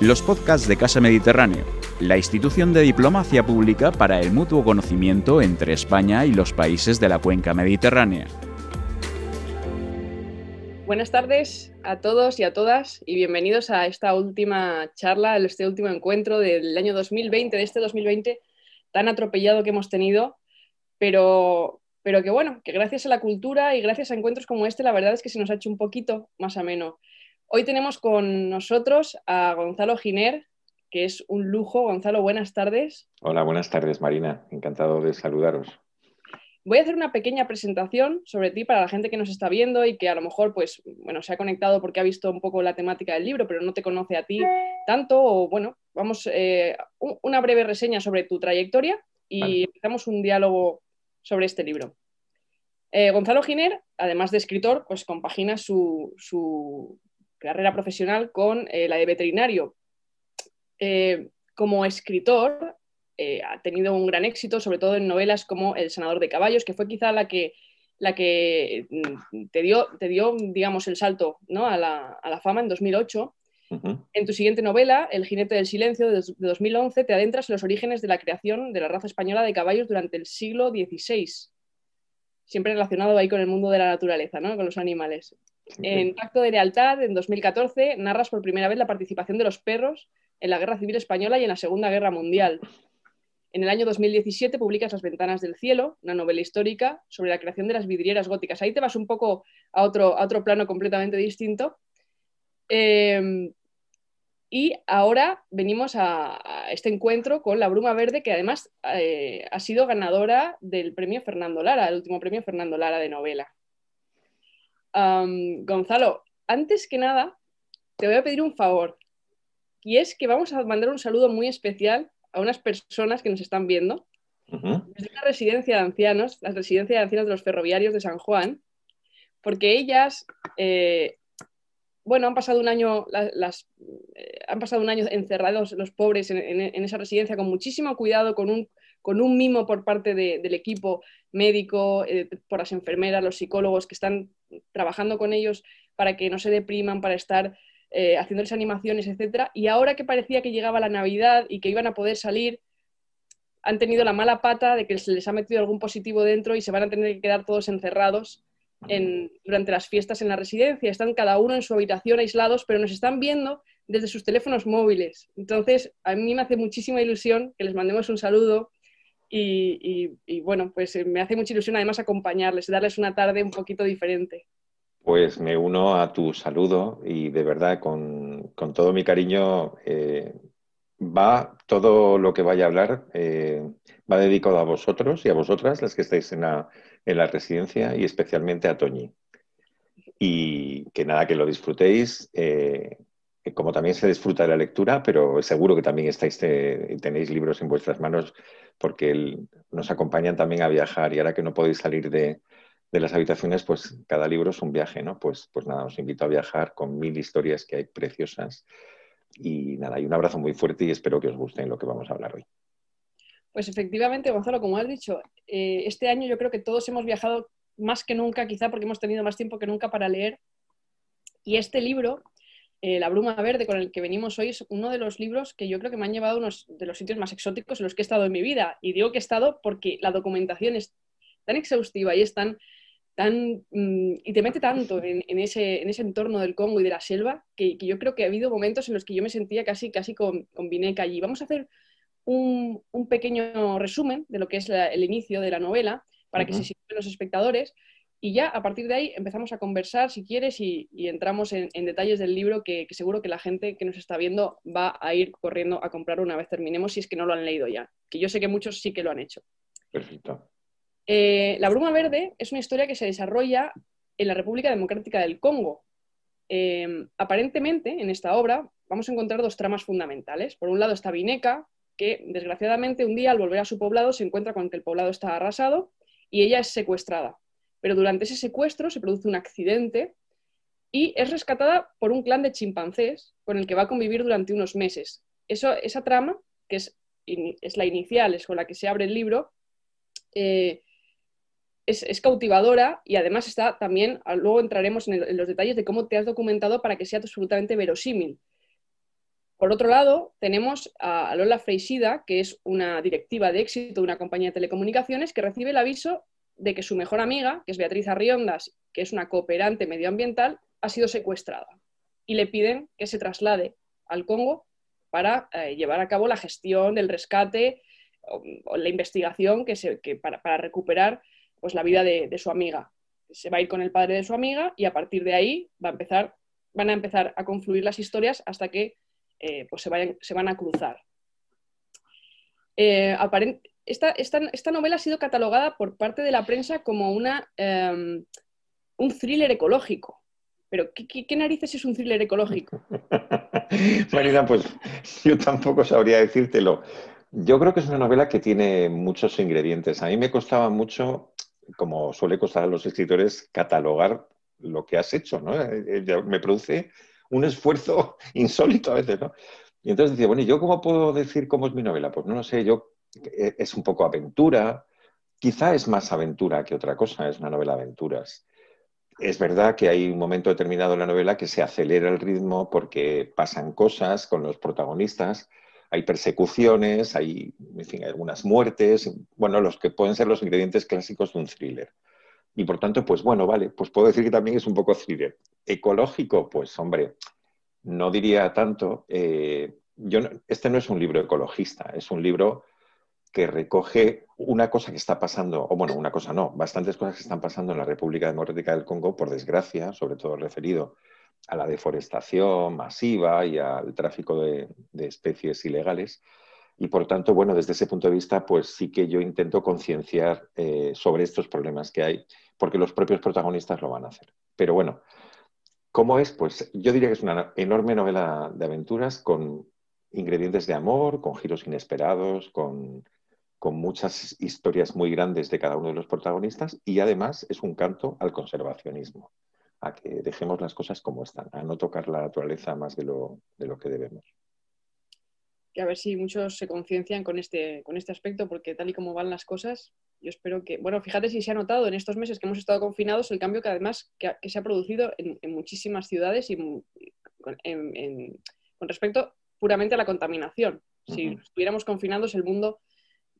los podcasts de Casa Mediterráneo, la institución de diplomacia pública para el mutuo conocimiento entre España y los países de la cuenca mediterránea. Buenas tardes a todos y a todas y bienvenidos a esta última charla, a este último encuentro del año 2020, de este 2020 tan atropellado que hemos tenido, pero, pero que bueno, que gracias a la cultura y gracias a encuentros como este, la verdad es que se nos ha hecho un poquito más ameno. Hoy tenemos con nosotros a Gonzalo Giner, que es un lujo. Gonzalo, buenas tardes. Hola, buenas tardes, Marina. Encantado de saludaros. Voy a hacer una pequeña presentación sobre ti para la gente que nos está viendo y que a lo mejor pues, bueno, se ha conectado porque ha visto un poco la temática del libro, pero no te conoce a ti tanto. O bueno, vamos, eh, una breve reseña sobre tu trayectoria y empezamos un diálogo sobre este libro. Eh, Gonzalo Giner, además de escritor, pues compagina su, carrera profesional con eh, la de veterinario. Eh, como escritor eh, ha tenido un gran éxito, sobre todo en novelas como El sanador de caballos, que fue quizá la que, la que mm, te, dio, te dio, digamos, el salto ¿no? a, la, a, la, fama en 2008. En tu siguiente novela, El jinete del silencio, de 2011, te adentras en los orígenes de la creación de la raza española de caballos durante el siglo XVI, siempre relacionado ahí con el mundo de la naturaleza, ¿no? con los animales. En Pacto de Lealtad, en 2014, narras por primera vez la participación de los perros en la Guerra Civil Española y en la Segunda Guerra Mundial. En el año 2017 publicas Las Ventanas del Cielo, una novela histórica sobre la creación de las vidrieras góticas. Ahí te vas un poco a otro, otro plano completamente distinto. Em, y ahora venimos a, este encuentro con La Bruma Verde, que además eh, ha sido ganadora del premio Fernando Lara, el último premio Fernando Lara de novela. Gonzalo, antes que nada, te voy a pedir un favor. Y es que vamos a mandar un saludo muy especial a unas personas que nos están viendo. Desde una residencia de ancianos, la residencia de ancianos de los ferroviarios de San Juan, porque ellas, eh, bueno, han pasado un año, las, eh, han pasado un año encerrados los pobres en, esa residencia con muchísimo cuidado, con un, con un mimo por parte del equipo médico, eh, por las enfermeras, los psicólogos que están trabajando con ellos para que no se depriman, para estar eh, haciéndoles animaciones, etc. Y ahora que parecía que llegaba la Navidad y que iban a poder salir, han tenido la mala pata de que se les ha metido algún positivo dentro y se van a tener que quedar todos encerrados durante las fiestas en la residencia. Están cada uno en su habitación aislados, pero nos están viendo desde sus teléfonos móviles. Entonces, a mí me hace muchísima ilusión que les mandemos un saludo y, bueno, pues eh, me hace mucha ilusión además acompañarles, darles una tarde un poquito diferente. Pues me uno a tu saludo y de verdad con, todo mi cariño eh, va todo lo que vaya a hablar, eh, va dedicado a vosotros y a vosotras, las que estáis en la, en la residencia y especialmente a Toñi. Y que nada, que lo disfrutéis, como también se disfruta de la lectura, pero seguro que también estáis, tenéis libros en vuestras manos porque nos acompañan también a viajar y ahora que no podéis salir de, las habitaciones, pues cada libro es un viaje, ¿no? Pues, pues nada, os invito a viajar con mil historias que hay preciosas y nada, hay un abrazo muy fuerte y espero que os guste lo que vamos a hablar hoy. Pues efectivamente, Gonzalo, como has dicho, eh, este año yo creo que todos hemos viajado más que nunca, quizá porque hemos tenido más tiempo que nunca para leer. Y este libro eh, la Bruma Verde con el que venimos hoy es uno de los libros que yo creo que me han llevado a uno de los sitios más exóticos en los que he estado en mi vida. Y digo que he estado porque la documentación es tan exhaustiva y es tan, tan mm, y te mete tanto en, ese, en, ese, entorno del Congo y de la selva que, yo creo que ha habido momentos en los que yo me sentía casi, casi con, con Vineca allí. Vamos a hacer un, pequeño resumen de lo que es el inicio de la novela para que se sitúen los espectadores y ya a partir de ahí empezamos a conversar, si quieres, y, entramos en, detalles del libro que, seguro que la gente que nos está viendo va a ir corriendo a comprar una vez terminemos, si es que no lo han leído ya, que yo sé que muchos sí que lo han hecho. Perfecto. Eh, la Bruma Verde es una historia que se desarrolla en la República Democrática del Congo. Em, aparentemente, en esta obra vamos a encontrar dos tramas fundamentales. Por un lado está Vineca, que desgraciadamente un día al volver a su poblado se encuentra con que el poblado está arrasado y ella es secuestrada pero durante ese secuestro se produce un accidente y es rescatada por un clan de chimpancés con el que va a convivir durante unos meses. Eso, esa trama, que es, la inicial, es con la que se abre el libro, eh, es, cautivadora y además está también, luego entraremos en, los detalles de cómo te has documentado para que sea absolutamente verosímil. Por otro lado, tenemos a Lola Freixida, que es una directiva de éxito de una compañía de telecomunicaciones, que recibe el aviso de que su mejor amiga, que es Beatriz Arriondas, que es una cooperante medioambiental, ha sido secuestrada. Y le piden que se traslade al Congo para eh, llevar a cabo la gestión del rescate o, la investigación que para, recuperar pues, la vida de, su amiga. Se va a ir con el padre de su amiga y a partir de ahí van a empezar a confluir las historias hasta que eh, pues se, van a cruzar. Eh, esta, novela ha sido catalogada por parte de la prensa como una, em, un thriller ecológico. Pero, ¿qué, narices es un thriller ecológico? Marina, pues yo tampoco sabría decírtelo. Yo creo que es una novela que tiene muchos ingredientes. A mí me costaba mucho, como suele costar a los escritores, catalogar lo que has hecho, ¿no? Eh, me produce un esfuerzo insólito a veces, ¿no? Y entonces decía, bueno, ¿y yo cómo puedo decir cómo es mi novela? Pues no lo sé, yo eh, es un poco aventura, quizá es más aventura que otra cosa, es una novela de aventuras. Es verdad que hay un momento determinado en la novela que se acelera el ritmo porque pasan cosas con los protagonistas, hay persecuciones, hay, en fin, algunas muertes, bueno, los que pueden ser los ingredientes clásicos de un thriller. Y por tanto, pues bueno, vale, pues puedo decir que también es un poco thriller. Ecológico, pues hombre, no diría tanto. Eh, yo este no es un libro ecologista, es un libro que recoge una cosa que está pasando, o bueno, una cosa no, bastantes cosas que están pasando en la República Democrática del Congo, por desgracia, sobre todo referido a la deforestación masiva y al tráfico de especies ilegales. Y por tanto, bueno, desde ese punto de vista, pues sí que yo intento concienciar eh, sobre estos problemas que hay, porque los propios protagonistas lo van a hacer. Pero bueno, ¿cómo es? Pues yo diría que es una enorme novela de aventuras con ingredientes de amor, con giros inesperados, con, con muchas historias muy grandes de cada uno de los protagonistas y además es un canto al conservacionismo, a que dejemos las cosas como están, a no tocar la naturaleza más de lo, de lo que debemos a ver si muchos se conciencian con este, con este aspecto, porque tal y como van las cosas, yo espero que, bueno, fíjate si se ha notado en estos meses que hemos estado confinados el cambio que además que, se ha producido en, muchísimas ciudades y con, respecto puramente a la contaminación. Si estuviéramos confinados, el mundo,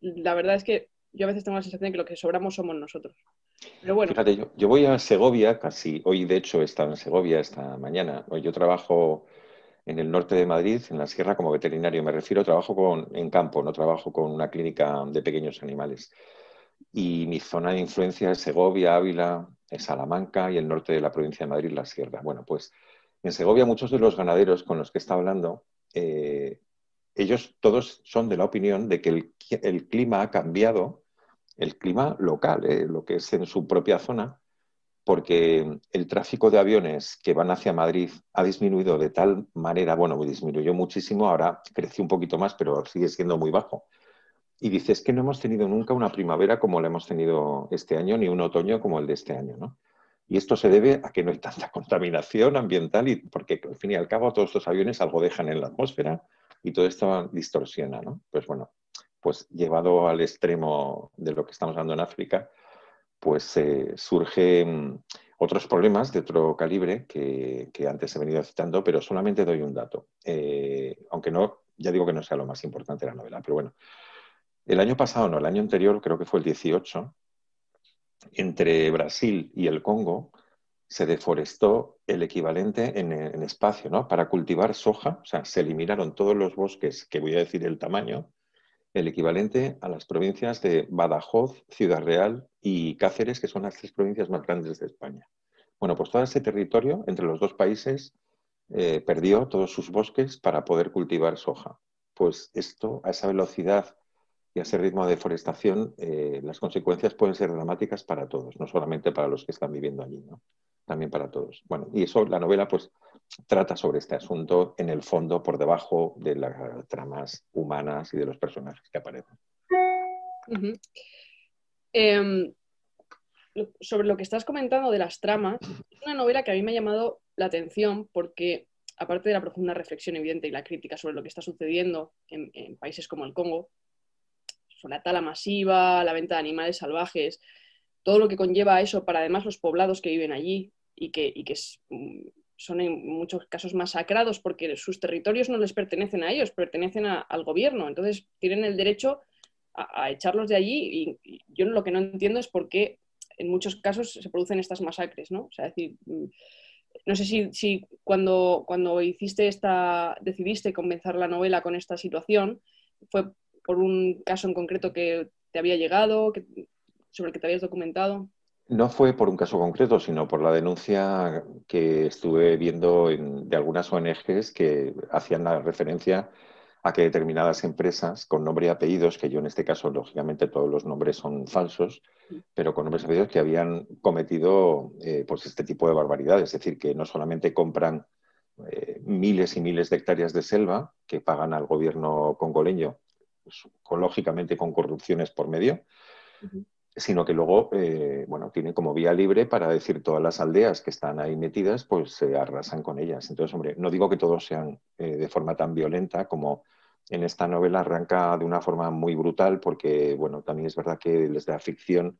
la verdad es que yo a veces tengo la sensación de que lo que sobramos somos nosotros. Pero bueno. Fíjate, yo, yo voy a Segovia casi, hoy de hecho he estado en Segovia esta mañana. Hoy yo trabajo en el norte de Madrid, en la sierra, como veterinario. Me refiero, trabajo con, en campo, no trabajo con una clínica de pequeños animales. Y mi zona de influencia es Segovia, Ávila, Salamanca y el norte de la provincia de Madrid, la sierra. Bueno, pues en Segovia muchos de los ganaderos con los que está hablando, eh, ellos todos son de la opinión de que el, clima ha cambiado, el clima local, eh, lo que es en su propia zona, porque el tráfico de aviones que van hacia Madrid ha disminuido de tal manera, bueno, disminuyó muchísimo, ahora creció un poquito más, pero sigue siendo muy bajo. Y dices que no hemos tenido nunca una primavera como la hemos tenido este año, ni un otoño como el de este año, ¿no? Y esto se debe a que no hay tanta contaminación ambiental y porque al fin y al cabo todos estos aviones algo dejan en la atmósfera y todo esto distorsiona, ¿no? Pues bueno, pues llevado al extremo de lo que estamos hablando en África, pues eh, surgen otros problemas de otro calibre que, antes he venido citando, pero solamente doy un dato. Eh, aunque no, ya digo que no sea lo más importante de la novela, pero bueno. El año pasado, no, el año anterior, creo que fue el 18, entre Brasil y el Congo se deforestó el equivalente en, espacio, ¿no? Para cultivar soja, o sea, se eliminaron todos los bosques, que voy a decir el tamaño, el equivalente a las provincias de Badajoz, Ciudad Real y Cáceres, que son las tres provincias más grandes de España. Bueno, pues todo ese territorio entre los dos países eh, perdió todos sus bosques para poder cultivar soja. Pues esto, a esa velocidad y a ese ritmo de deforestación, eh, las consecuencias pueden ser dramáticas para todos, no solamente para los que están viviendo allí, ¿no? También para todos. Bueno, y eso, la novela, pues trata sobre este asunto en el fondo, por debajo de las tramas humanas y de los personajes que aparecen. Em, sobre lo que estás comentando de las tramas, es una novela que a mí me ha llamado la atención porque, aparte de la profunda reflexión evidente y la crítica sobre lo que está sucediendo en, países como el Congo, la tala masiva, la venta de animales salvajes, todo lo que conlleva eso para además los poblados que viven allí y que, mm, son en muchos casos masacrados porque sus territorios no les pertenecen a ellos, pertenecen al gobierno. Entonces tienen el derecho a, echarlos de allí y, yo lo que no entiendo es por qué en muchos casos se producen estas masacres, ¿no? O sea, decir, mm, no sé si, cuando, cuando hiciste esta, decidiste comenzar la novela con esta situación, fue por un caso en concreto que te había llegado, sobre el que te habías documentado. No fue por un caso concreto, sino por la denuncia que estuve viendo de algunas ONGs que hacían la referencia a que determinadas empresas con nombre y apellidos, que yo en este caso, lógicamente, todos los nombres son falsos, pero con nombres y apellidos que habían cometido eh, pues este tipo de barbaridades. Es decir, que no solamente compran eh, miles y miles de hectáreas de selva que pagan al gobierno congoleño, pues, lógicamente con corrupciones por medio, sino que luego, eh, bueno, tiene como vía libre para decir todas las aldeas que están ahí metidas, pues se arrasan con ellas. Entonces, hombre, no digo que todos sean eh, de forma tan violenta como en esta novela arranca de una forma muy brutal, porque, bueno, también es verdad que desde la ficción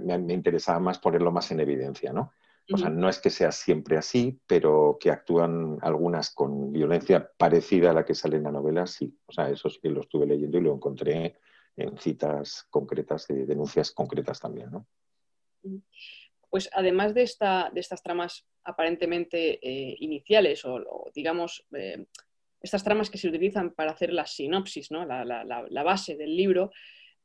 me, me interesaba más ponerlo más en evidencia, ¿no? O sea, no es que sea siempre así, pero que actúan algunas con violencia parecida a la que sale en la novela, sí. O sea, eso sí que lo estuve leyendo y lo encontré en citas concretas, de denuncias concretas también. ¿no? Pues además de, esta, de estas tramas aparentemente eh, iniciales o, digamos, eh, estas tramas que se utilizan para hacer la sinopsis, ¿no? la, base del libro,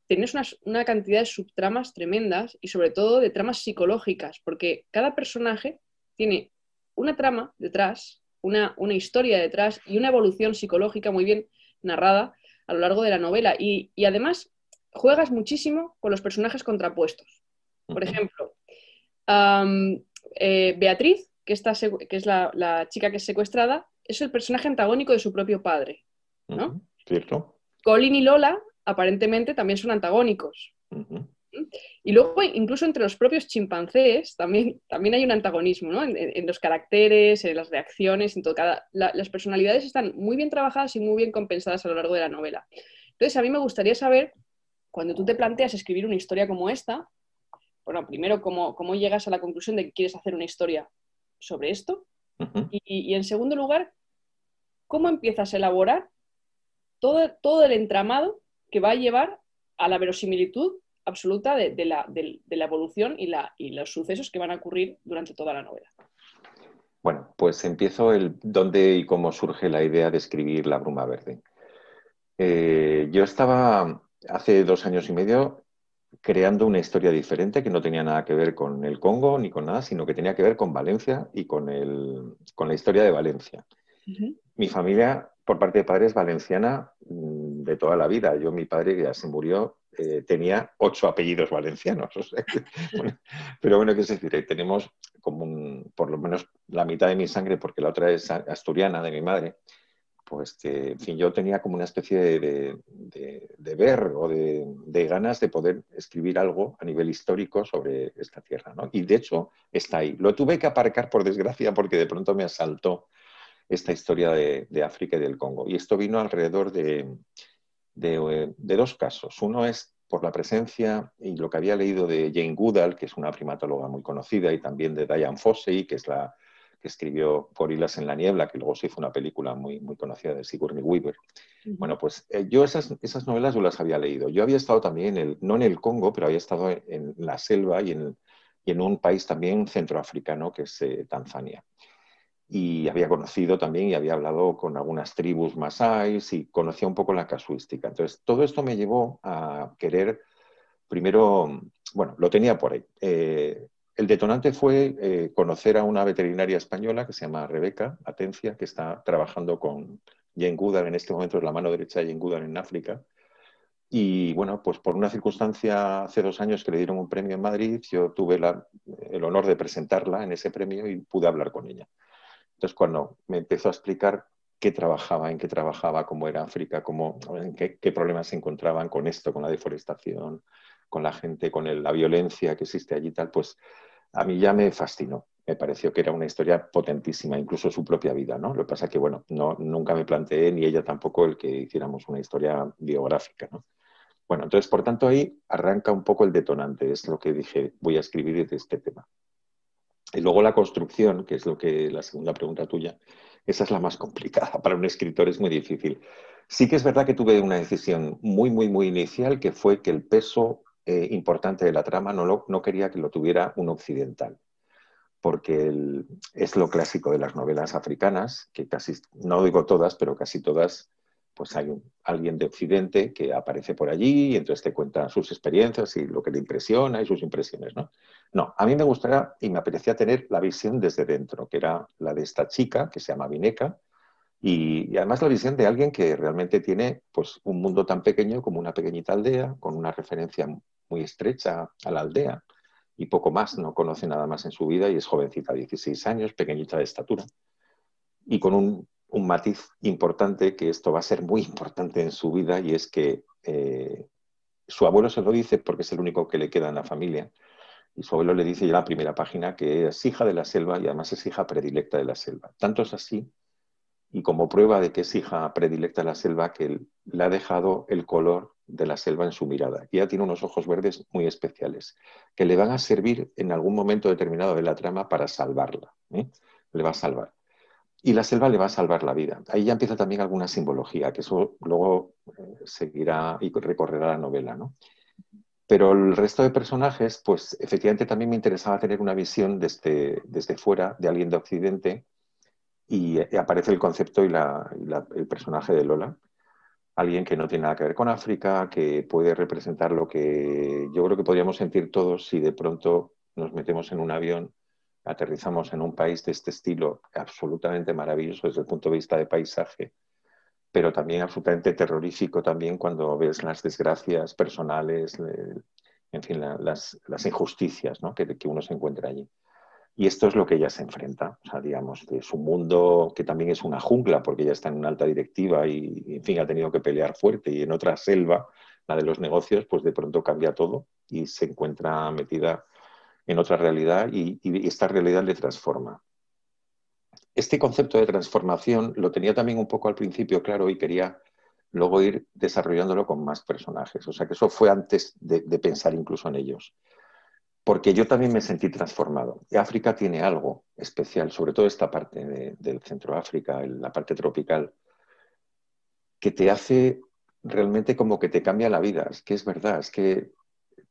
tienes una, cantidad de subtramas tremendas y sobre todo de tramas psicológicas, porque cada personaje tiene una trama detrás, una, una historia detrás y una evolución psicológica muy bien narrada a lo largo de la novela. Y, además juegas muchísimo con los personajes contrapuestos. Por ejemplo, eh, Beatriz, que, está, que es la, chica que es secuestrada, es el personaje antagónico de su propio padre. ¿no? Cierto. Colin y Lola aparentemente también son antagónicos. Y luego, incluso entre los propios chimpancés, también, también hay un antagonismo, ¿no? En, los caracteres, en las reacciones, en todo. Cada, las personalidades están muy bien trabajadas y muy bien compensadas a lo largo de la novela. Entonces, a mí me gustaría saber, cuando tú te planteas escribir una historia como esta, bueno, primero, cómo, cómo llegas a la conclusión de que quieres hacer una historia sobre esto. y, en segundo lugar, cómo empiezas a elaborar todo, todo el entramado que va a llevar a la verosimilitud absoluta de, la, evolución y, los sucesos que van a ocurrir durante toda la novela. Bueno, pues empiezo el dónde y cómo surge la idea de escribir La Bruma Verde. Eh, yo estaba hace dos años y medio creando una historia diferente que no tenía nada que ver con el Congo ni con nada, sino que tenía que ver con Valencia y con, la historia de Valencia. Mi familia, por parte de padres, valenciana mm, de toda la vida. Yo, mi padre ya se murió eh, tenía ocho apellidos valencianos. pero bueno, qué es decir, tenemos como por lo menos la mitad de mi sangre, porque la otra es asturiana de mi madre, pues que, en fin, yo tenía como una especie de, de, ver o de, ganas de poder escribir algo a nivel histórico sobre esta tierra, ¿no? Y de hecho está ahí. Lo tuve que aparcar, por desgracia, porque de pronto me asaltó esta historia de, África y del Congo. Y esto vino alrededor de, de, dos casos. Uno es por la presencia y lo que había leído de Jane Goodall, que es una primatóloga muy conocida, y también de Diane Fossey, que es la que escribió Gorilas en la niebla, que luego se hizo una película muy, muy conocida de Sigourney Weaver. Bueno, pues eh, yo esas, esas novelas yo las había leído. Yo había estado también, en el, no en el Congo, pero había estado en, la selva y en, y en, un país también centroafricano, que es eh, Tanzania y había conocido también y había hablado con algunas tribus masáis y conocía un poco la casuística. Entonces, todo esto me llevó a querer, primero, bueno, lo tenía por ahí. Eh, el detonante fue eh, conocer a una veterinaria española que se llama Rebeca Atencia, que está trabajando con Jane Goodall, en este momento es la mano derecha de Jane Goodall en África. Y bueno, pues por una circunstancia hace dos años que le dieron un premio en Madrid, yo tuve el honor de presentarla en ese premio y pude hablar con ella. Entonces, cuando me empezó a explicar qué trabajaba, en qué trabajaba, cómo era África, cómo, qué, problemas se encontraban con esto, con la deforestación, con la gente, con la violencia que existe allí y tal, pues a mí ya me fascinó. Me pareció que era una historia potentísima, incluso su propia vida, ¿no? Lo que pasa es que, bueno, no, nunca me planteé, ni ella tampoco, el que hiciéramos una historia biográfica, ¿no? Bueno, entonces, por tanto, ahí arranca un poco el detonante, es lo que dije, voy a escribir de este tema. Y luego la construcción, que es lo que la segunda pregunta tuya, esa es la más complicada. Para un escritor es muy difícil. Sí que es verdad que tuve una decisión muy, muy, muy inicial, que fue que el peso eh, importante de la trama no, no quería que lo tuviera un occidental porque es lo clásico de las novelas africanas, que casi, no digo todas, pero casi todas, pues hay alguien de Occidente que aparece por allí y entonces te cuenta sus experiencias y lo que le impresiona y sus impresiones, ¿no? No, a mí me gustaría y me apetecía tener la visión desde dentro, que era la de esta chica que se llama Vineca, y, y, además la visión de alguien que realmente tiene pues, un mundo tan pequeño como una pequeñita aldea, con una referencia muy estrecha a la aldea, y poco más, no conoce nada más en su vida y es jovencita, 16 años, pequeñita de estatura y con un, matiz importante que esto va a ser muy importante en su vida y es que eh, su abuelo se lo dice porque es el único que le queda en la familia y su abuelo le dice ya en la primera página que es hija de la selva y además es hija predilecta de la selva. Tanto es así y como prueba de que es hija predilecta de la selva que le ha dejado el color de la selva en su mirada. Y ella tiene unos ojos verdes muy especiales, que le van a servir en algún momento determinado de la trama para salvarla. ¿eh? Le va a salvar. Y la selva le va a salvar la vida. Ahí ya empieza también alguna simbología, que eso luego eh, seguirá y recorrerá la novela. ¿no? Pero el resto de personajes, pues efectivamente también me interesaba tener una visión desde, desde fuera, de alguien de Occidente, y, aparece el concepto y, el personaje de Lola alguien que no tiene nada que ver con África, que puede representar lo que yo creo que podríamos sentir todos si de pronto nos metemos en un avión, aterrizamos en un país de este estilo absolutamente maravilloso desde el punto de vista de paisaje, pero también absolutamente terrorífico también cuando ves las desgracias personales, en fin, las, injusticias que, que uno se encuentra allí. Y esto es lo que ella se enfrenta, o sea, digamos, de su mundo que también es una jungla, porque ella está en una alta directiva y, en fin, ha tenido que pelear fuerte. Y en otra selva, la de los negocios, pues de pronto cambia todo y se encuentra metida en otra realidad y, esta realidad le transforma. Este concepto de transformación lo tenía también un poco al principio claro y quería luego ir desarrollándolo con más personajes. O sea que eso fue antes de pensar incluso en ellos porque yo también me sentí transformado. África tiene algo especial, sobre todo esta parte del centro África, la parte tropical, que te hace realmente como que te cambia la vida. Es que es verdad, es que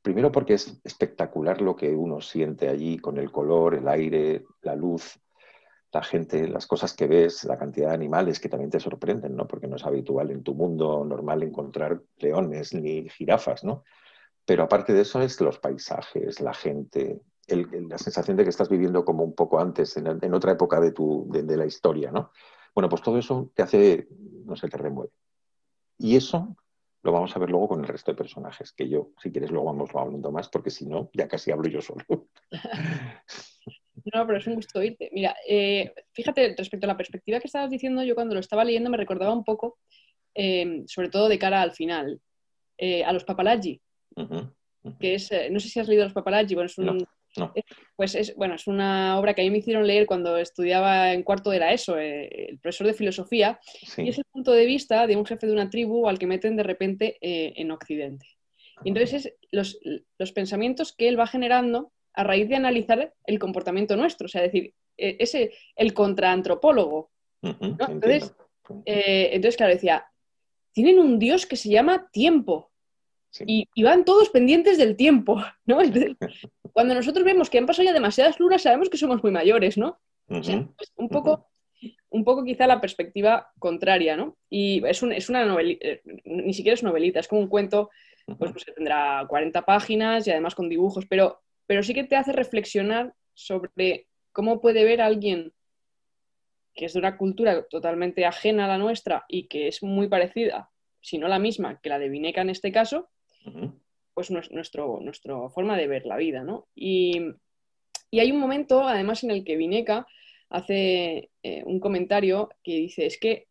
primero porque es espectacular lo que uno siente allí con el color, el aire, la luz, la gente, las cosas que ves, la cantidad de animales que también te sorprenden, ¿no? Porque no es habitual en tu mundo normal encontrar leones ni jirafas, ¿no? Pero aparte de eso es los paisajes, la gente, la sensación de que estás viviendo como un poco antes, en, otra época de, tu, de, la historia, ¿no? Bueno, pues todo eso te hace, no sé, te remueve. Y eso lo vamos a ver luego con el resto de personajes, que yo, si quieres, luego vamos hablando más, porque si no, ya casi hablo yo solo. No, pero es un gusto oírte. Mira, eh, fíjate, respecto a la perspectiva que estabas diciendo, yo cuando lo estaba leyendo me recordaba un poco, eh, sobre todo de cara al final, eh, a los papalaggi que es, eh, no sé si has leído Los paparazzi, bueno, es pues es, bueno, es una obra que a mí me hicieron leer cuando estudiaba en cuarto de la ESO, eh, el profesor de filosofía, y es el punto de vista de un jefe de una tribu al que meten de repente eh, en Occidente. Y entonces los, los, pensamientos que él va generando a raíz de analizar el comportamiento nuestro, o sea, decir, ese, el contraantropólogo. entonces, entonces, claro, decía, tienen un dios que se llama tiempo. Y, van todos pendientes del tiempo, ¿no? cuando nosotros vemos que han pasado ya demasiadas lunas, sabemos que somos muy mayores, ¿no? Pues, un poco, un poco quizá la perspectiva contraria, ¿no? Y es, es una novelita, eh, ni siquiera es novelita, es como un cuento, pues, pues, que tendrá 40 páginas y además con dibujos, pero, pero sí que te hace reflexionar sobre cómo puede ver alguien que es de una cultura totalmente ajena a la nuestra y que es muy parecida, si no la misma que la de Vineca en este caso, pues nuestro, nuestra forma de ver la vida, ¿no? Y, hay un momento, además, en el que Vineca hace eh, un comentario que dice, es que,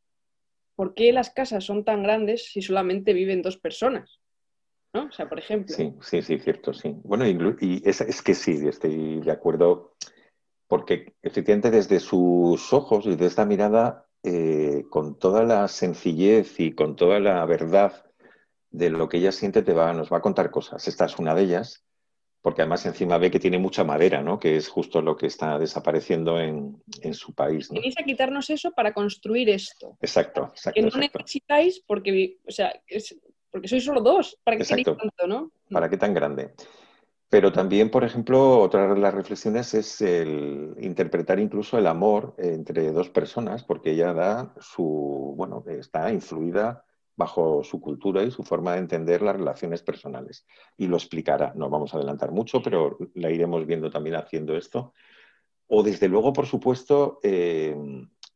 ¿por qué las casas son tan grandes si solamente viven dos personas? ¿No? O sea, por ejemplo. Sí, sí, sí, cierto, sí. Bueno, y, es, que sí, estoy de acuerdo, porque efectivamente desde sus ojos y desde esta mirada, eh, con toda la sencillez y con toda la verdad de lo que ella siente te va, nos va a contar cosas. Esta es una de ellas, porque además encima ve que tiene mucha madera, ¿no? Que es justo lo que está desapareciendo en, su país. ¿no? a quitarnos eso para construir esto. Exacto, exacto. Que no necesitáis porque, o sea, porque sois solo dos. ¿Para qué tanto, no? ¿Para qué tan grande? Pero también, por ejemplo, otra de las reflexiones es el interpretar incluso el amor entre dos personas, porque ella da su, bueno, está influida bajo su cultura y su forma de entender las relaciones personales. Y lo explicará. No vamos a adelantar mucho, pero la iremos viendo también haciendo esto. O desde luego, por supuesto, eh,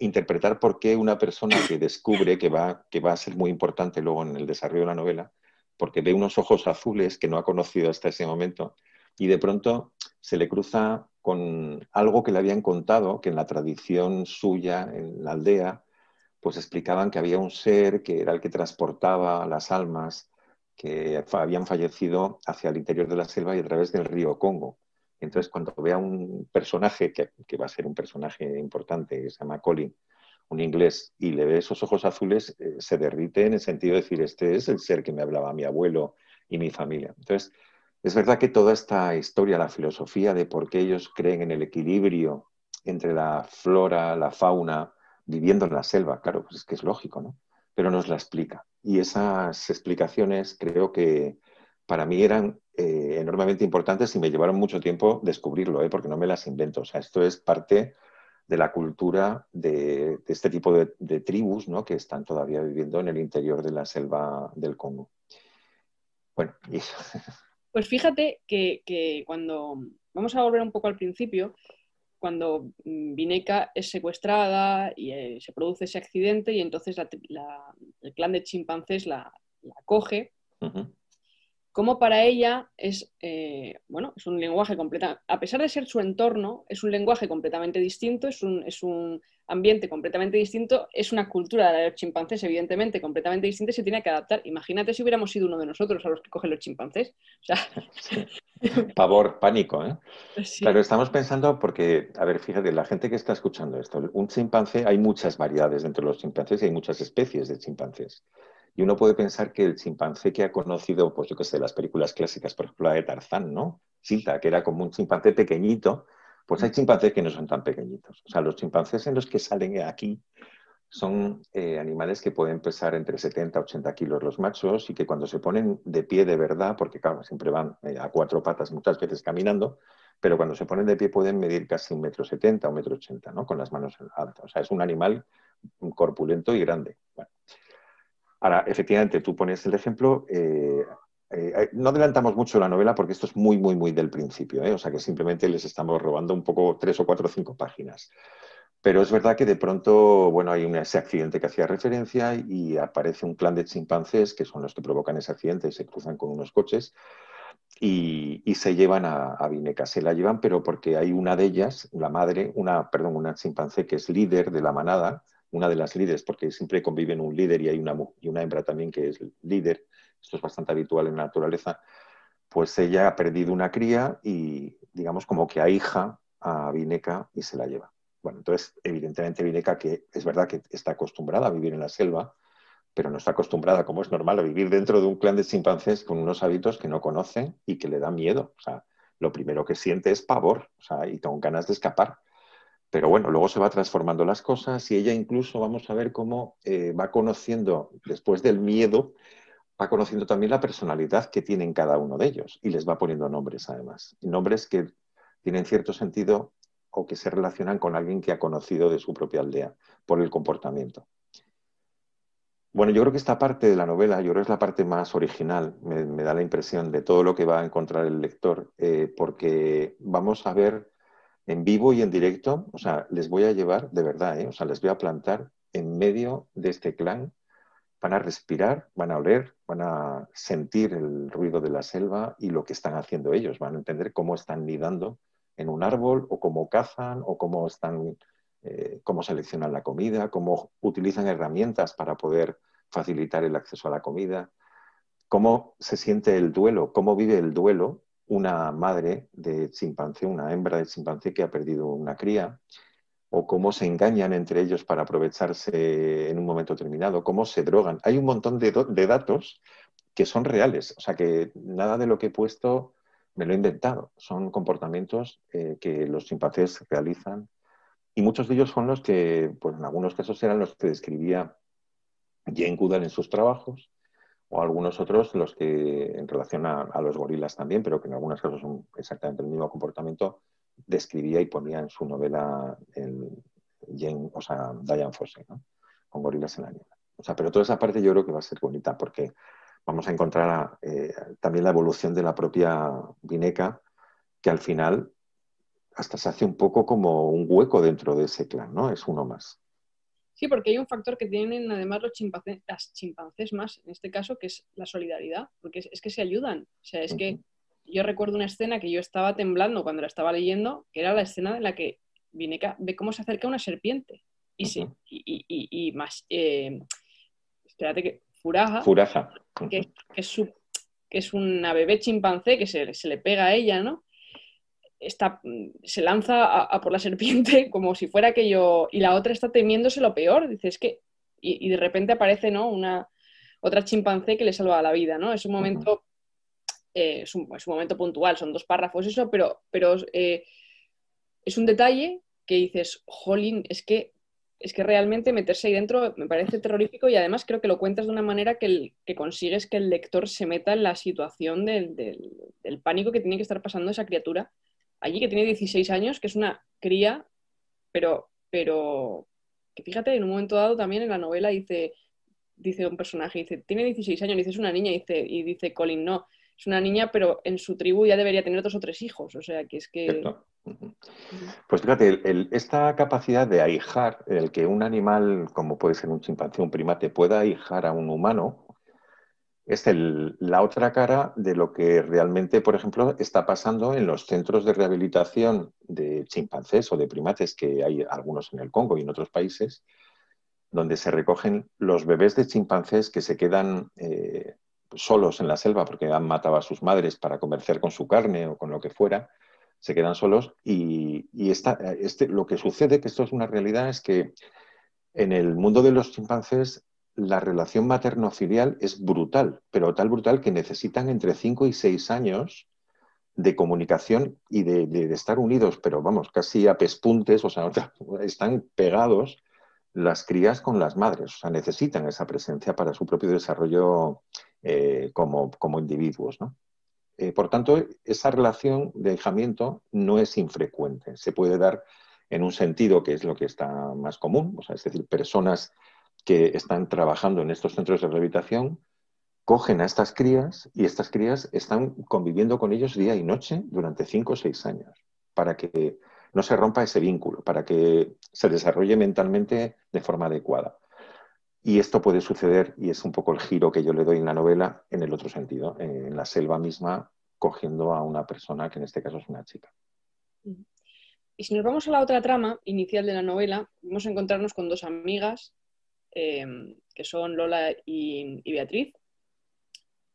interpretar por qué una persona que descubre que va, que va a ser muy importante luego en el desarrollo de la novela, porque ve unos ojos azules que no ha conocido hasta ese momento y de pronto se le cruza con algo que le habían contado, que en la tradición suya, en la aldea, pues explicaban que había un ser que era el que transportaba las almas que habían fallecido hacia el interior de la selva y a través del río Congo. Entonces, cuando vea un personaje, que, va a ser un personaje importante, que se llama Colin, un inglés, y le ve esos ojos azules, eh, se derrite en el sentido de decir, este es el ser que me hablaba mi abuelo y mi familia. Entonces, es verdad que toda esta historia, la filosofía de por qué ellos creen en el equilibrio entre la flora, la fauna, viviendo en la selva, claro, pues es que es lógico, ¿no? Pero nos la explica. Y esas explicaciones creo que para mí eran eh, enormemente importantes y me llevaron mucho tiempo descubrirlo, ¿eh? porque no me las invento. O sea, esto es parte de la cultura de, este tipo de, tribus ¿no? que están todavía viviendo en el interior de la selva del Congo. Bueno, y Pues fíjate que, que, cuando vamos a volver un poco al principio, cuando mm, Vineca es secuestrada y eh, se produce ese accidente y entonces el clan de chimpancés la, coge, como para ella es, eh, bueno, es un lenguaje completamente, a pesar de ser su entorno, es un lenguaje completamente distinto, es un, es un ambiente completamente distinto, es una cultura de los chimpancés, evidentemente, completamente distinta y se tiene que adaptar. Imagínate si hubiéramos sido uno de nosotros a los que cogen los chimpancés. O sea, Pavor, pánico, ¿eh? Claro, estamos pensando porque, a ver, fíjate, la gente que está escuchando esto, un chimpancé, hay muchas variedades dentro de los chimpancés y hay muchas especies de chimpancés. Y uno puede pensar que el chimpancé que ha conocido, pues yo qué sé, las películas clásicas, por ejemplo la de Tarzán, ¿no? Silta, que era como un chimpancé pequeñito, pues hay chimpancés que no son tan pequeñitos. O sea, los chimpancés en los que salen aquí son eh, animales que pueden pesar entre 70 y 80 kilos los machos y que cuando se ponen de pie de verdad, porque claro, siempre van eh, a cuatro patas muchas veces caminando, pero cuando se ponen de pie pueden medir casi un metro setenta o un metro ochenta, ¿no? Con las manos altas. O sea, es un animal corpulento y grande. Ahora, efectivamente, tú pones el ejemplo. Eh, no adelantamos mucho la novela porque esto es muy, muy, muy del principio. O sea, que simplemente les estamos robando un poco tres o cuatro o cinco páginas. Pero es verdad que de pronto, bueno, hay ese accidente que hacía referencia y aparece un clan de chimpancés, que son los que provocan ese accidente y se cruzan con unos coches, y, se llevan a, a, Vineca. Se la llevan, pero porque hay una de ellas, la madre, una, perdón, una chimpancé que es líder de la manada, una de las líderes, porque siempre conviven un líder y hay una, y una hembra también que es líder, esto es bastante habitual en la naturaleza, pues ella ha perdido una cría y, digamos, como que ahija a Vineca y se la lleva. Bueno, entonces, evidentemente, Vineca, que es verdad que está acostumbrada a vivir en la selva, pero no está acostumbrada, como es normal, a vivir dentro de un clan de chimpancés con unos hábitos que no conoce y que le da miedo. O sea, lo primero que siente es pavor, o sea, y con ganas de escapar. Pero bueno, luego se va transformando las cosas y ella incluso vamos a ver cómo eh, va conociendo, después del miedo, va conociendo también la personalidad que tienen cada uno de ellos y les va poniendo nombres además. Nombres que tienen cierto sentido o que se relacionan con alguien que ha conocido de su propia aldea por el comportamiento. Bueno, yo creo que esta parte de la novela, yo creo que es la parte más original, me, da la impresión de todo lo que va a encontrar el lector, eh, porque vamos a ver en vivo y en directo, o sea, les voy a llevar, de verdad, eh, o sea, les voy a plantar en medio de este clan, van a respirar, van a oler, van a sentir el ruido de la selva y lo que están haciendo ellos, van a entender cómo están nidando en un árbol o cómo cazan o cómo están, eh, cómo seleccionan la comida, cómo utilizan herramientas para poder facilitar el acceso a la comida, cómo se siente el duelo, cómo vive el duelo una madre de chimpancé, una hembra de chimpancé que ha perdido una cría, o cómo se engañan entre ellos para aprovecharse en un momento determinado, cómo se drogan. Hay un montón de, datos que son reales, o sea que nada de lo que he puesto me lo he inventado. Son comportamientos eh, que los chimpancés realizan y muchos de ellos son los que, pues en algunos casos eran los que describía Jane Goodall en sus trabajos o algunos otros los que en relación a, los gorilas también, pero que en algunos casos son exactamente el mismo comportamiento, describía y ponía en su novela el o sea, Diane Fossey, ¿no? con gorilas en la nieve. O sea, pero toda esa parte yo creo que va a ser bonita porque vamos a encontrar eh, también la evolución de la propia Vineca, que al final hasta se hace un poco como un hueco dentro de ese clan, ¿no? Es uno más. Sí, porque hay un factor que tienen además los chimpancés, las chimpancés más, en este caso, que es la solidaridad, porque es, que se ayudan. O sea, es que yo recuerdo una escena que yo estaba temblando cuando la estaba leyendo, que era la escena en la que Vineca ve cómo se acerca una serpiente. Y, sí, y, más, eh, espérate que, Furaja, Furaja. Que, es su, que es una bebé chimpancé que se, se le pega a ella, ¿no? Está, se lanza a, por la serpiente como si fuera aquello, y la otra está temiéndose lo peor, dices que, y, de repente aparece, ¿no? Una, otra chimpancé que le salva la vida, ¿no? Es un momento, eh, es, un, momento puntual, son dos párrafos eso, pero, pero eh, es un detalle que dices, jolín, es que, es que realmente meterse ahí dentro me parece terrorífico y además creo que lo cuentas de una manera que, que consigues que el lector se meta en la situación del, del pánico que tiene que estar pasando esa criatura allí que tiene 16 años, que es una cría, pero, pero que fíjate, en un momento dado también en la novela dice, dice un personaje, dice, tiene 16 años, dice, es una niña, y dice, y dice Colin, no, es una niña, pero en su tribu ya debería tener dos o tres hijos, o sea, que es que... Pues fíjate, esta capacidad de ahijar, el que un animal, como puede ser un chimpancé, un primate, pueda ahijar a un humano, es la otra cara de lo que realmente, por ejemplo, está pasando en los centros de rehabilitación de chimpancés o de primates, que hay algunos en el Congo y en otros países, donde se recogen los bebés de chimpancés que se quedan eh, solos en la selva porque han matado a sus madres para comerciar con su carne o con lo que fuera, se quedan solos y, este, lo que sucede, que esto es una realidad, es que en el mundo de los chimpancés la relación materno-filial es brutal, pero tal brutal que necesitan entre 5 y 6 años de comunicación y de, estar unidos, pero vamos, casi a pespuntes, o sea, están pegados las crías con las madres, o sea, necesitan esa presencia para su propio desarrollo eh, como, individuos, eh, por tanto, esa relación de ahijamiento no es infrecuente, se puede dar en un sentido que es lo que está más común, o sea, es decir, personas que están trabajando en estos centros de rehabilitación cogen a estas crías y estas crías están conviviendo con ellos día y noche durante cinco o seis años para que no se rompa ese vínculo, para que se desarrolle mentalmente de forma adecuada. Y esto puede suceder, y es un poco el giro que yo le doy en la novela, en el otro sentido, en la selva misma, cogiendo a una persona que en este caso es una chica. Y si nos vamos a la otra trama inicial de la novela, vamos a encontrarnos con dos amigas Em, que son Lola y, Beatriz.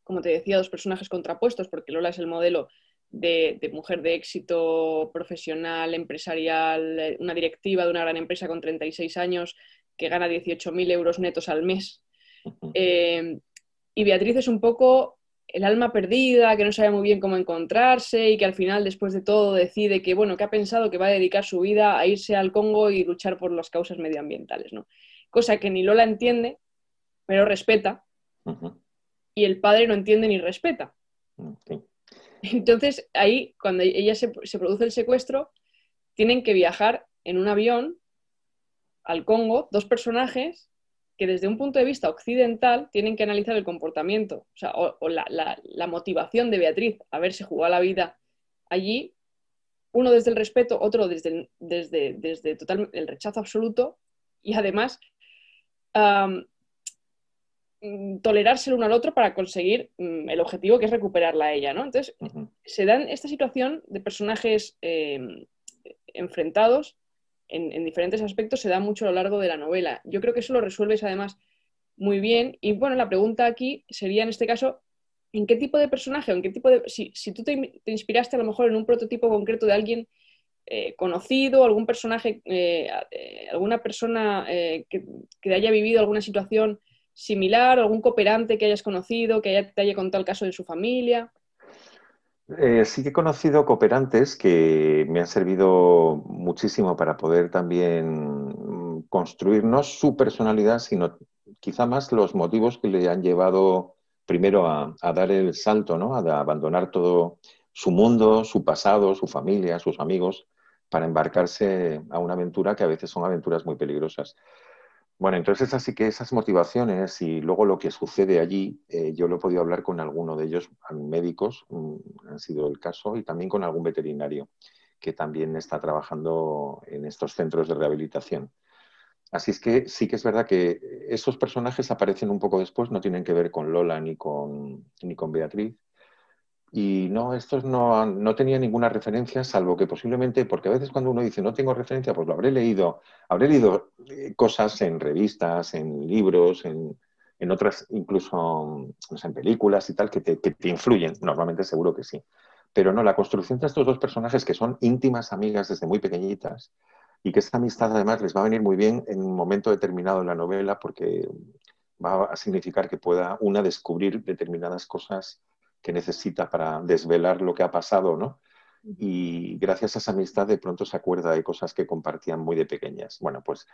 Como te decía, dos personajes contrapuestos, porque Lola es el modelo de, mujer de éxito profesional, empresarial, una directiva de una gran empresa con 36 años que gana 18.000 euros netos al mes. Em, y Beatriz es un poco el alma perdida, que no sabe muy bien cómo encontrarse y que al final, después de todo, decide que, bueno, que ha pensado que va a dedicar su vida a irse al Congo y luchar por las causas medioambientales, ¿no? Cosa que ni Lola entiende, pero respeta, y el padre no entiende ni respeta. Entonces, ahí, cuando ella se, produce el secuestro, tienen que viajar en un avión al Congo, dos personajes que desde un punto de vista occidental tienen que analizar el comportamiento, o, la, motivación de Beatriz a verse jugar la vida allí, uno desde el respeto, otro desde, desde, desde total, el rechazo absoluto, y además Tolerarse el uno al otro para conseguir mm, el objetivo que es recuperarla a ella, ¿no? Entonces, se dan esta situación de personajes em, enfrentados en, diferentes aspectos, se da mucho a lo largo de la novela. Yo creo que eso lo resuelves además muy bien. Y bueno, la pregunta aquí sería en este caso, ¿en qué tipo de personaje, en qué tipo de... Si, tú te, te inspiraste a lo mejor en un prototipo concreto de alguien eh, conocido, algún personaje, eh, eh, alguna persona que, haya vivido alguna situación similar, algún cooperante que hayas conocido, que haya, te haya contado el caso de su familia. Sí que he conocido cooperantes que me han servido muchísimo para poder también construir no su personalidad, sino quizá más los motivos que le han llevado primero a, dar el salto, ¿no? a abandonar todo su mundo, su pasado, su familia, sus amigos, para embarcarse a una aventura que a veces son aventuras muy peligrosas. Bueno, entonces así que esas motivaciones y luego lo que sucede allí, eh, yo lo he podido hablar con alguno de ellos, médicos, mm, han sido el caso, y también con algún veterinario que también está trabajando en estos centros de rehabilitación. Así es que sí que es verdad que esos personajes aparecen un poco después, no tienen que ver con Lola ni con, ni con Beatriz. Y no, estos no, no tenía ninguna referencia, salvo que posiblemente, porque a veces cuando uno dice no tengo referencia, pues lo habré leído, habré leído eh, cosas en revistas, en libros, en, en otras, incluso en películas y tal, que te, que te influyen. Normalmente seguro que sí. Pero no, la construcción de estos dos personajes que son íntimas amigas desde muy pequeñitas, y que esta amistad además les va a venir muy bien en un momento determinado en la novela porque va a significar que pueda una descubrir determinadas cosas que necesita para desvelar lo que ha pasado, ¿no? Y gracias a esa amistad de pronto se acuerda de cosas que compartían muy de pequeñas. Bueno, pues,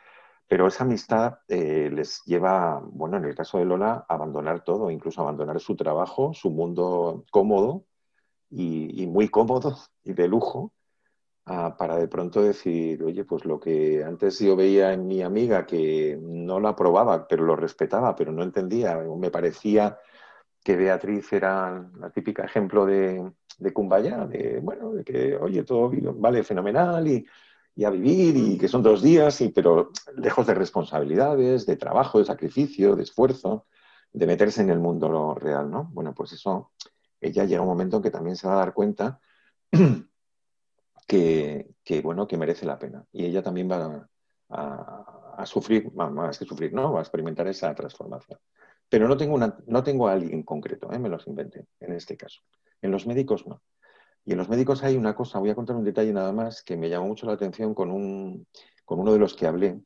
pero esa amistad eh, les lleva, bueno, en el caso de Lola, a abandonar todo, incluso abandonar su trabajo, su mundo cómodo y muy cómodo y de lujo, para de pronto decir, oye, pues lo que antes yo veía en mi amiga que no la aprobaba, pero lo respetaba, pero no entendía, me parecía que Beatriz era la típica ejemplo de, de Kumbaya, de, bueno, de que, oye, todo vale fenomenal y, y, a vivir y que son dos días, y, pero lejos de responsabilidades, de trabajo, de sacrificio, de esfuerzo, de meterse en el mundo real, ¿no? Bueno, pues eso, ella llega un momento en que también se va a dar cuenta que, bueno, que merece la pena. Y ella también va a, sufrir, más que sufrir, ¿no? Va a experimentar esa transformación. Pero no tengo, una, no tengo a alguien concreto, ¿eh? me los inventé en este caso. En los médicos no. Y en los médicos hay una cosa, voy a contar un detalle nada más que me llamó mucho la atención con, un, con uno de los que hablé,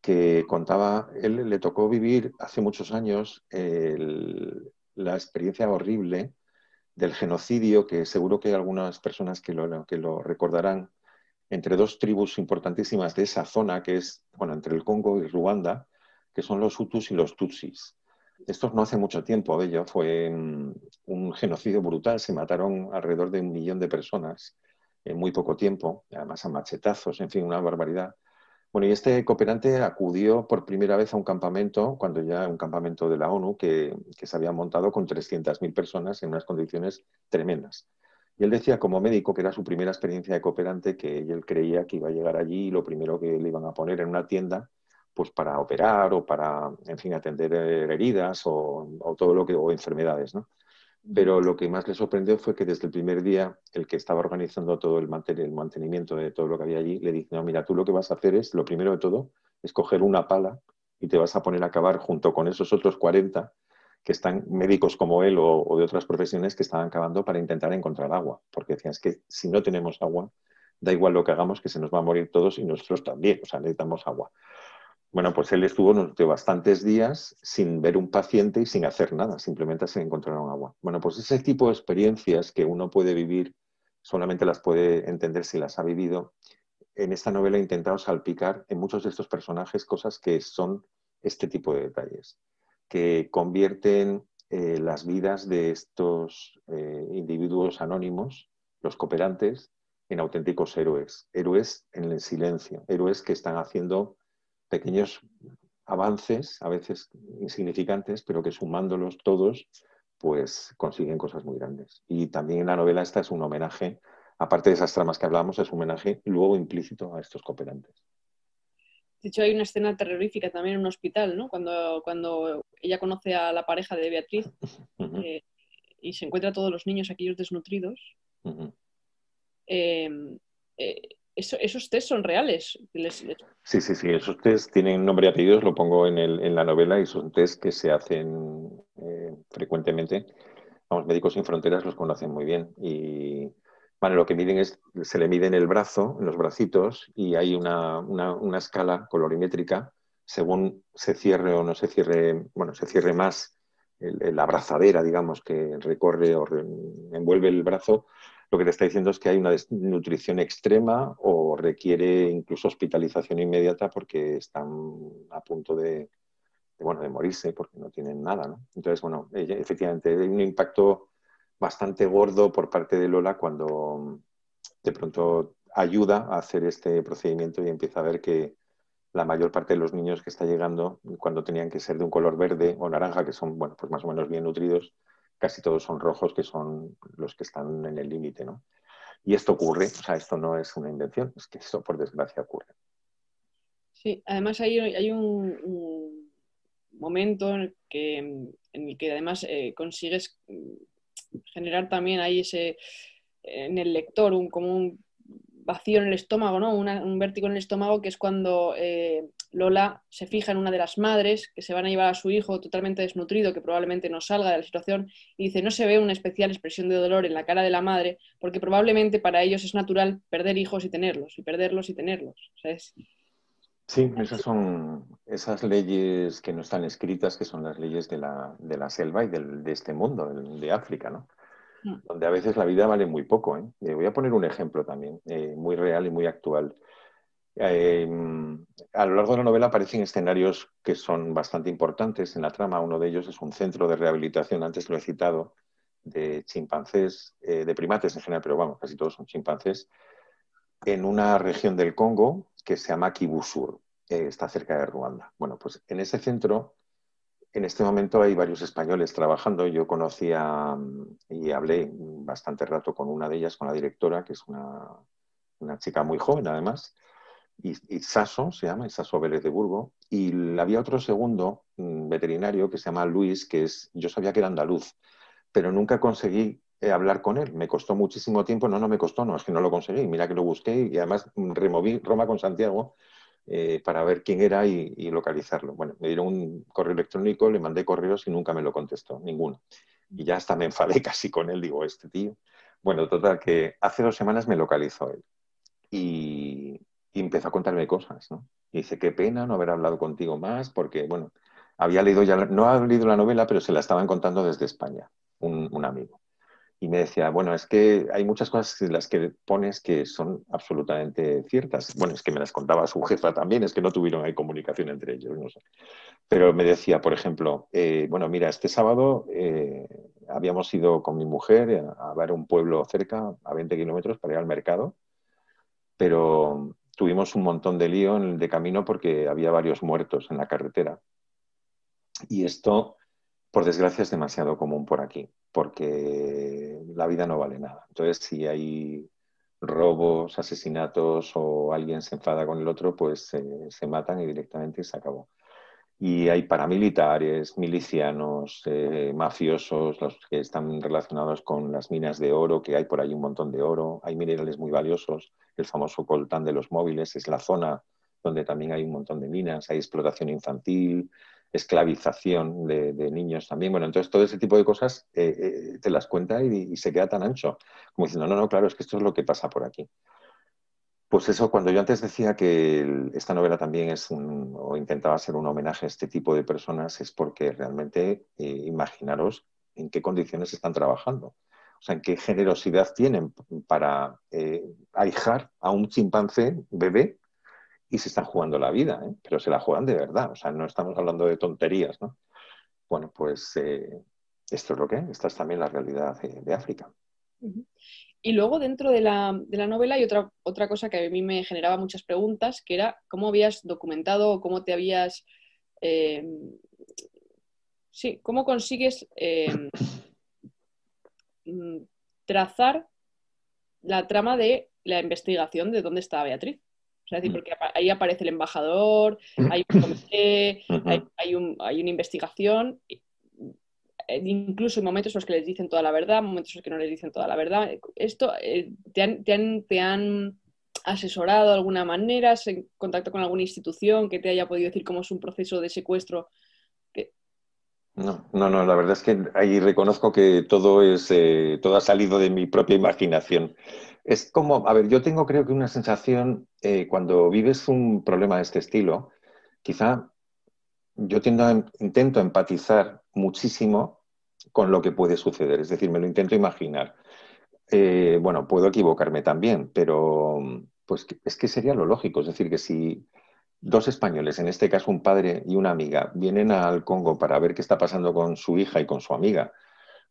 que contaba, él le tocó vivir hace muchos años la experiencia horrible del genocidio, que seguro que hay algunas personas que lo, que lo recordarán, entre dos tribus importantísimas de esa zona, que es, bueno, entre el Congo y Ruanda, que son los Hutus y los Tutsis. Esto no hace mucho tiempo, bello, fue mm, un genocidio brutal, se mataron alrededor de un millón de personas en muy poco tiempo, además a machetazos, en fin, una barbaridad. Bueno, y este cooperante acudió por primera vez a un campamento, cuando ya un campamento de la ONU, que, se había montado con 300.000 personas en unas condiciones tremendas. Y él decía, como médico, que era su primera experiencia de cooperante, que él creía que iba a llegar allí y lo primero que le iban a poner en una tienda, pues para operar o para, en fin, atender heridas o, o todo lo que, o enfermedades, ¿no? pero lo que más le sorprendió fue que desde el primer día el que estaba organizando todo el, mantenimiento de todo lo que había allí le dijo, no, mira, tú lo que vas a hacer es, lo primero de todo, es coger una pala y te vas a poner a cavar junto con esos otros 40 que están médicos como él o, de otras profesiones que estaban cavando para intentar encontrar agua, porque decían, es que si no tenemos agua, da igual lo que hagamos, que se nos va a morir todos y nosotros también, o sea, necesitamos agua. Bueno, pues él estuvo durante bastantes días sin ver un paciente y sin hacer nada, simplemente se encontraron agua. Bueno, pues ese tipo de experiencias que uno puede vivir, solamente las puede entender si las ha vivido. En esta novela he intentado salpicar en muchos de estos personajes cosas que son este tipo de detalles, que convierten eh, las vidas de estos eh, individuos anónimos, los cooperantes, en auténticos héroes, héroes en el silencio, héroes que están haciendo pequeños avances, a veces insignificantes, pero que sumándolos todos, pues consiguen cosas muy grandes. Y también la novela esta es un homenaje, aparte de esas tramas que hablamos, es un homenaje luego implícito a estos cooperantes. De hecho, hay una escena terrorífica también en un hospital, ¿no? Cuando, cuando ella conoce a la pareja de Beatriz eh, y se encuentra a todos los niños aquellos desnutridos. eh, eh esos test son reales. Sí, sí, sí, esos test tienen nombre y apellidos, lo pongo en, la novela y son test que se hacen eh, frecuentemente. Vamos, Médicos Sin Fronteras los conocen muy bien y bueno, lo que miden es, se le mide en el brazo, en los bracitos y hay una, escala colorimétrica según se cierre o no se cierre, bueno, se cierre más la abrazadera, digamos, que recorre o envuelve el brazo, lo que te está diciendo es que hay una desnutrición extrema o requiere incluso hospitalización inmediata porque están a punto de, bueno, de morirse porque no tienen nada, ¿no? Entonces, bueno, efectivamente, hay un impacto bastante gordo por parte de Lola cuando de pronto ayuda a hacer este procedimiento y empieza a ver que la mayor parte de los niños que está llegando, cuando tenían que ser de un color verde o naranja, que son, bueno, pues más o menos bien nutridos, casi todos son rojos, que son los que están en el límite, ¿no? Y esto ocurre, o sea, esto no es una invención, es que esto por desgracia ocurre. Sí, además hay, hay un, momento en el que, en el que además eh, consigues generar también ahí ese, en el lector, un, como un vacío en el estómago, ¿no? un vértigo en el estómago que es cuando eh, Lola se fija en una de las madres que se van a llevar a su hijo totalmente desnutrido, que probablemente no salga de la situación, y dice, no se ve una especial expresión de dolor en la cara de la madre, porque probablemente para ellos es natural perder hijos y tenerlos, y perderlos y tenerlos. Sí, esas son esas leyes que no están escritas, que son las leyes de la, de la selva y de este mundo, de África, ¿no? Mm. donde a veces la vida vale muy poco. ¿eh? Eh, voy a poner un ejemplo también, eh, muy real y muy actual. A lo largo de la novela aparecen escenarios que son bastante importantes en la trama. Uno de ellos es un centro de rehabilitación, antes lo he citado, de chimpancés, de primates en general, pero vamos, casi todos son chimpancés, en una región del Congo que se llama Kibusur, está cerca de Ruanda. Bueno, pues en ese centro en este momento hay varios españoles trabajando. Yo conocía y hablé bastante rato con una de ellas, con la directora, que es una, chica muy joven además, y, Saso se llama, Saso Vélez de Burgo. Y había otro segundo mm, veterinario que se llama Luis, que es, yo sabía que era andaluz, pero nunca conseguí eh, hablar con él. Me costó muchísimo tiempo, no, no me costó, no, es que no lo conseguí. Mira que lo busqué y además removí Roma con Santiago eh, para ver quién era y, localizarlo. Bueno, me dieron un correo electrónico, le mandé correos y nunca me lo contestó, ninguno. Y ya hasta me enfadé casi con él, digo, este tío. Bueno, total, que hace dos semanas me localizó él y, empezó a contarme cosas, ¿no? Y dice, qué pena no haber hablado contigo más, porque, bueno, había leído ya, no ha leído la novela, pero se la estaban contando desde España, un amigo y me decía, bueno, es que hay muchas cosas en las que pones que son absolutamente ciertas. Bueno, es que me las contaba su jefa también, es que no tuvieron ahí comunicación entre ellos, no sé. Pero me decía, por ejemplo, eh, bueno, mira, este sábado eh, habíamos ido con mi mujer a, ver un pueblo cerca, a 20 kilómetros, para ir al mercado, pero tuvimos un montón de lío en el de camino porque había varios muertos en la carretera. Y esto por desgracia es demasiado común por aquí, porque la vida no vale nada. Entonces, si hay robos, asesinatos o alguien se enfada con el otro, pues se matan y directamente se acabó. Y hay paramilitares, milicianos, eh, mafiosos, los que están relacionados con las minas de oro, que hay por ahí un montón de oro, hay minerales muy valiosos, el famoso coltán de los móviles es la zona donde también hay un montón de minas, hay explotación infantil, esclavización de, niños también. Bueno, entonces todo ese tipo de cosas eh, eh, te las cuenta y, se queda tan ancho, como diciendo, no, no, claro, es que esto es lo que pasa por aquí. Pues eso, cuando yo antes decía que esta novela también es un, o intentaba ser un homenaje a este tipo de personas, es porque realmente eh, imaginaros en qué condiciones están trabajando. O sea, qué generosidad tienen para eh, ahijar a un chimpancé bebé y se están jugando la vida, ¿eh? pero se la juegan de verdad, o sea, no estamos hablando de tonterías, ¿no? Bueno, pues eh, esto es lo que es, esta es también la realidad de, África. Y luego dentro de la, novela hay otra, otra cosa que a mí me generaba muchas preguntas, que era cómo habías documentado o cómo te habías... Sí, cómo consigues trazar la trama de la investigación de dónde está Beatriz. Mm. porque ahí aparece el embajador, mm. hay un comité, hay, una investigación, eh, incluso en momentos en los que les dicen toda la verdad, momentos en los que no les dicen toda la verdad. Esto, eh, te, han, asesorado de alguna manera? en contacto con alguna institución que te haya podido decir cómo es un proceso de secuestro? No, no, no, la verdad es que ahí reconozco que todo es, eh, todo ha salido de mi propia imaginación. Es como, a ver, yo tengo creo que una sensación, eh, cuando vives un problema de este estilo, quizá yo intento empatizar muchísimo con lo que puede suceder, es decir, me lo intento imaginar. Eh, bueno, puedo equivocarme también, pero pues es que sería lo lógico. Es decir, que si dos españoles, en este caso un padre y una amiga, vienen al Congo para ver qué está pasando con su hija y con su amiga,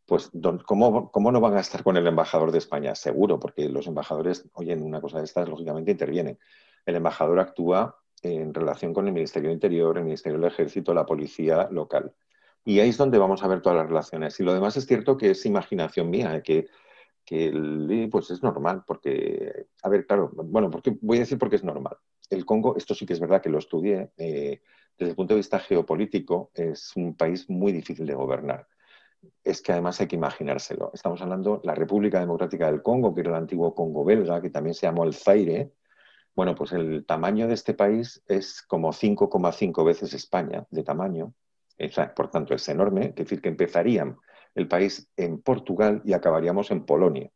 pues ¿cómo, ¿cómo, no van a estar con el embajador de España? Seguro, porque los embajadores, oye, en una cosa de estas, lógicamente intervienen. El embajador actúa en relación con el Ministerio de Interior, el Ministerio del Ejército, la policía local. Y ahí es donde vamos a ver todas las relaciones. Y lo demás es cierto que es imaginación mía, ¿eh? que, que pues es normal, porque, a ver, claro, bueno, porque, voy a decir porque es normal. El Congo, esto sí que es verdad que lo estudié, eh, desde el punto de vista geopolítico, es un país muy difícil de gobernar. Es que además hay que imaginárselo. Estamos hablando de la República Democrática del Congo, que era el antiguo Congo belga, que también se llamó el Zaire, bueno, pues el tamaño de este país es como 5,5 veces España de tamaño. por tanto, es enorme. Es decir, que empezarían el país en Portugal y acabaríamos en Polonia.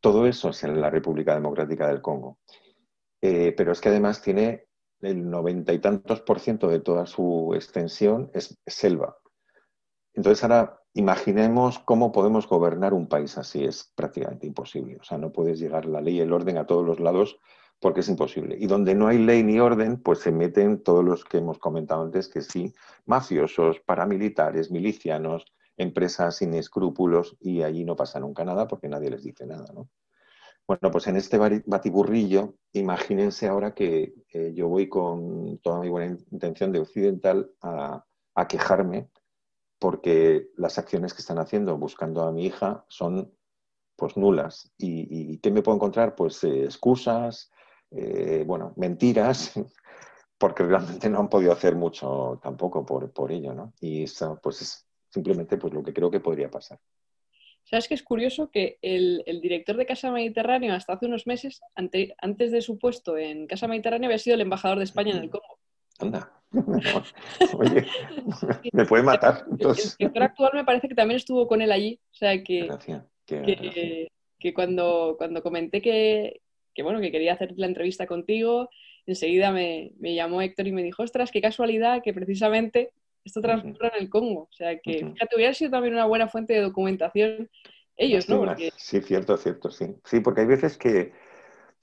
Todo eso es en la República Democrática del Congo. Eh, pero es que además tiene el noventa y tantos por ciento de toda su extensión es selva. Entonces ahora imaginemos cómo podemos gobernar un país así. Es prácticamente imposible. O sea, no puedes llegar la ley y el orden a todos los lados porque es imposible. Y donde no hay ley ni orden, pues se meten todos los que hemos comentado antes, que sí, mafiosos, paramilitares, milicianos, empresas sin escrúpulos, y allí no pasa nunca nada porque nadie les dice nada. Bueno, pues en este batiburrillo, imagínense ahora que eh, yo voy con toda mi buena intención de occidental a, quejarme porque las acciones que están haciendo buscando a mi hija son pues nulas. ¿Y, qué me puedo encontrar? Pues eh, excusas, eh, bueno, mentiras, porque realmente no han podido hacer mucho tampoco por, por ello, ¿no? Y eso, pues es simplemente pues, lo que creo que podría pasar. ¿Sabes que es curioso que el, director de Casa Mediterráneo hasta hace unos meses, antes de su puesto en Casa Mediterráneo, había sido el embajador de España en el Congo? Anda. Oye, me puede matar. El, director actual me parece que también estuvo con él allí. O sea que, que, cuando, cuando comenté que, que bueno, que quería hacer la entrevista contigo. Enseguida me, llamó Héctor y me dijo, ostras, qué casualidad que precisamente esto transcurre en el Congo. O sea, que fíjate, hubiera sido también una buena fuente de documentación ellos, ¿no? Sí, cierto, cierto, sí. Sí, porque hay veces que,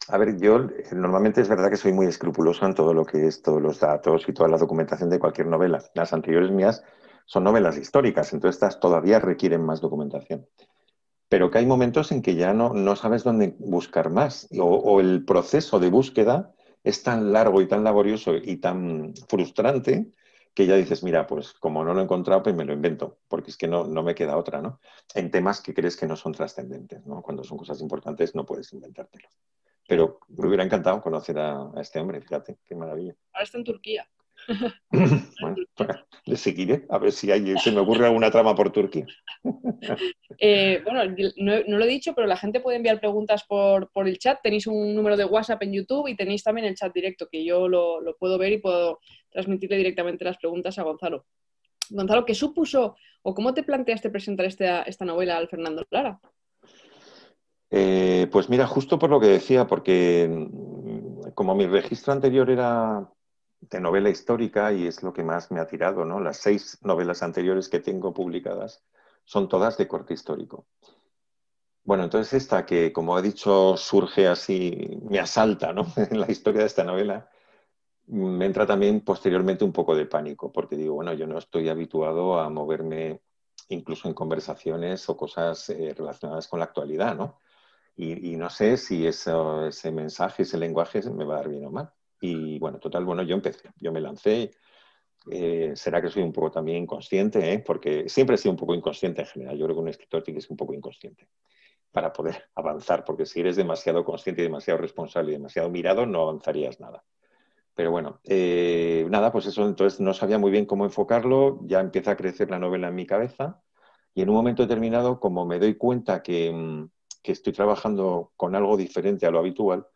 a ver, yo normalmente es verdad que soy muy escrupuloso en todo lo que es todos los datos y toda la documentación de cualquier novela. Las anteriores mías son novelas históricas, entonces estas todavía requieren más documentación pero que hay momentos en que ya no, no sabes dónde buscar más o, el proceso de búsqueda es tan largo y tan laborioso y tan frustrante que ya dices, mira, pues como no lo he encontrado, pues me lo invento, porque es que no, no me queda otra, ¿no? En temas que crees que no son trascendentes, ¿no? Cuando son cosas importantes no puedes inventártelo. Pero me hubiera encantado conocer a, a este hombre, fíjate, qué maravilla. Ahora está en Turquía. Bueno, le seguiré a ver si hay, se me ocurre alguna trama por Turquía. Eh, bueno, no, lo he dicho, pero la gente puede enviar preguntas por, el chat. Tenéis un número de WhatsApp en YouTube y tenéis también el chat directo, que yo lo, puedo ver y puedo transmitirle directamente las preguntas a Gonzalo. Gonzalo, ¿qué supuso o cómo te planteaste presentar esta, esta novela al Fernando Lara? Eh, pues mira, justo por lo que decía, porque mm, como mi registro anterior era de novela histórica y es lo que más me ha tirado, ¿no? Las seis novelas anteriores que tengo publicadas son todas de corte histórico. Bueno, entonces esta que, como he dicho, surge así, me asalta, ¿no? en la historia de esta novela, me entra también posteriormente un poco de pánico, porque digo, bueno, yo no estoy habituado a moverme incluso en conversaciones o cosas eh, relacionadas con la actualidad, ¿no? Y, no sé si ese mensaje, ese lenguaje me va a dar bien o mal. Y bueno, total, bueno, yo empecé, yo me lancé. Eh, será que soy un poco también inconsciente, ¿eh? porque siempre he sido un poco inconsciente en general. Yo creo que un escritor tiene que ser un poco inconsciente para poder avanzar, porque si eres demasiado consciente demasiado responsable y demasiado mirado, no avanzarías nada. Pero bueno, eh, nada, pues eso, entonces no sabía muy bien cómo enfocarlo, ya empieza a crecer la novela en mi cabeza y en un momento determinado, como me doy cuenta que, mm, que estoy trabajando con algo diferente a lo habitual,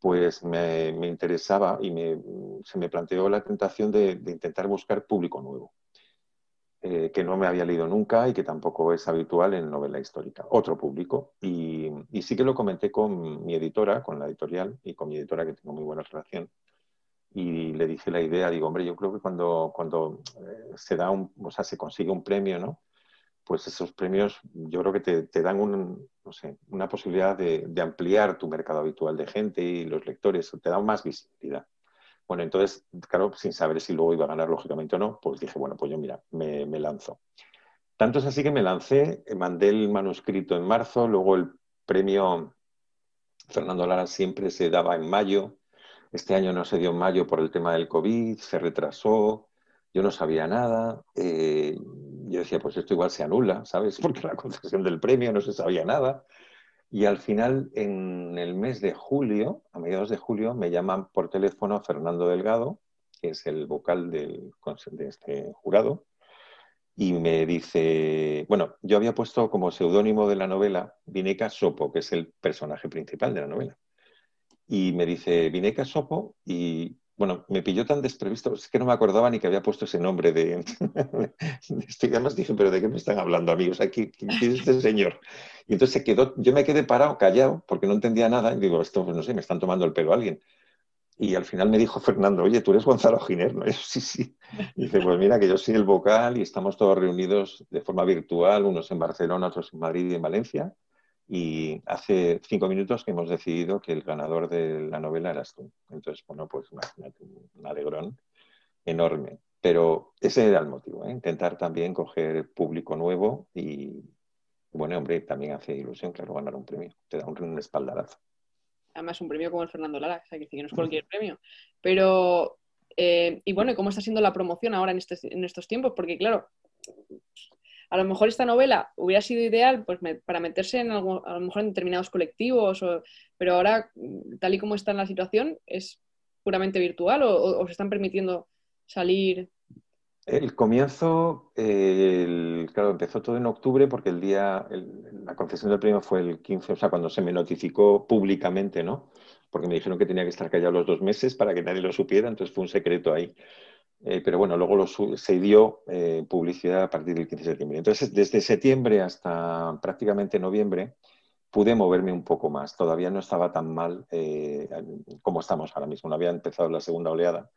pues me, interesaba y se me planteó la tentación de, intentar buscar público nuevo, eh, que no me había leído nunca y que tampoco es habitual en novela histórica, otro público. Y, sí que lo comenté con mi editora, con la editorial y con mi editora que tengo muy buena relación. Y le dije la idea, digo, hombre, yo creo que cuando, cuando eh, se da un, o sea, se consigue un premio, ¿no? pues esos premios yo creo que te, dan un, una posibilidad de, ampliar tu mercado habitual de gente y los lectores, te da más visibilidad. Bueno, entonces, claro, sin saber si luego iba a ganar lógicamente o no, pues dije, bueno, pues yo mira, me, lanzo. Tanto es así que me lancé, mandé el manuscrito en marzo, luego el premio Fernando Lara siempre se daba en mayo, este año no se dio en mayo por el tema del COVID, se retrasó, yo no sabía nada. Eh, yo decía, pues esto igual se anula, ¿sabes? Porque la concesión del premio no se sabía nada. Y al final, en el mes de julio, a mediados de julio, me llaman por teléfono Fernando Delgado, que es el vocal de este jurado, y me dice, bueno, yo había puesto como seudónimo de la novela Vineca Sopo, que es el personaje principal de la novela y me dice, Vineca Sopo, y bueno, me pilló tan desprevisto, es que no me acordaba ni que había puesto ese nombre de, esto. Y además dije, pero ¿de qué me están hablando, amigos? ¿quién, es este señor? Y entonces quedó, yo me quedé parado, callado, porque no entendía nada, y digo, esto, pues no sé, me están tomando el pelo alguien. Y al final me dijo Fernando, oye, tú eres Gonzalo Giner, ¿no? sí, sí. Y dice, pues mira, que yo soy el vocal y estamos todos reunidos de forma virtual, unos en Barcelona, otros en Madrid y en Valencia. Y hace cinco minutos que hemos decidido que el ganador de la novela eras tú. Entonces, bueno, pues imagínate, un alegrón enorme. Pero ese era el motivo, ¿eh? intentar también coger público nuevo y, bueno, hombre, también hace ilusión, claro, ganar un premio. Te da un, espaldarazo. Además, un premio como el Fernando Lara, o sea, que no es cualquier premio. Pero, eh, y bueno, ¿cómo está siendo la promoción ahora en, este, en estos tiempos? Porque, claro, a lo mejor esta novela hubiera sido ideal pues, para meterse en algo, a lo mejor en determinados colectivos, pero ahora, tal y como está en la situación, es puramente virtual o, se están permitiendo salir. El comienzo, claro, empezó todo en octubre porque el día, la concesión del premio fue el 15, o sea, cuando se me notificó públicamente, ¿no? Porque me dijeron que tenía que estar callado los dos meses para que nadie lo supiera, entonces fue un secreto ahí. Eh, pero bueno, luego se dio eh, publicidad a partir del 15 de septiembre. Entonces, desde septiembre hasta prácticamente noviembre, pude moverme un poco más. Todavía no estaba tan mal eh, como estamos ahora mismo. No había empezado la segunda oleada.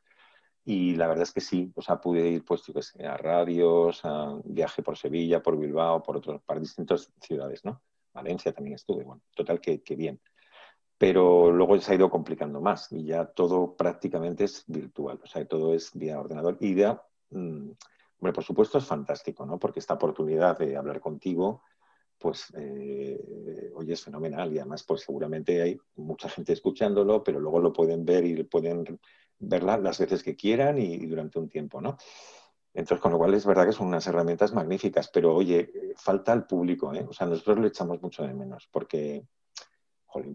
Y la verdad es que sí, o sea, pude ir pues, a radios, a viaje por Sevilla, por Bilbao, por otros, distintas ciudades, ¿no? Valencia también estuve, bueno, total que bien pero luego se ha ido complicando más y ya todo prácticamente es virtual, o sea, todo es vía ordenador y ya, mm, por supuesto es fantástico, ¿no? Porque esta oportunidad de hablar contigo, pues, eh, oye, es fenomenal y además, pues seguramente hay mucha gente escuchándolo, pero luego lo pueden ver y pueden verla las veces que quieran y, durante un tiempo, ¿no? Entonces, con lo cual es verdad que son unas herramientas magníficas, pero oye, falta el público, ¿eh? O sea, nosotros lo echamos mucho de menos, porque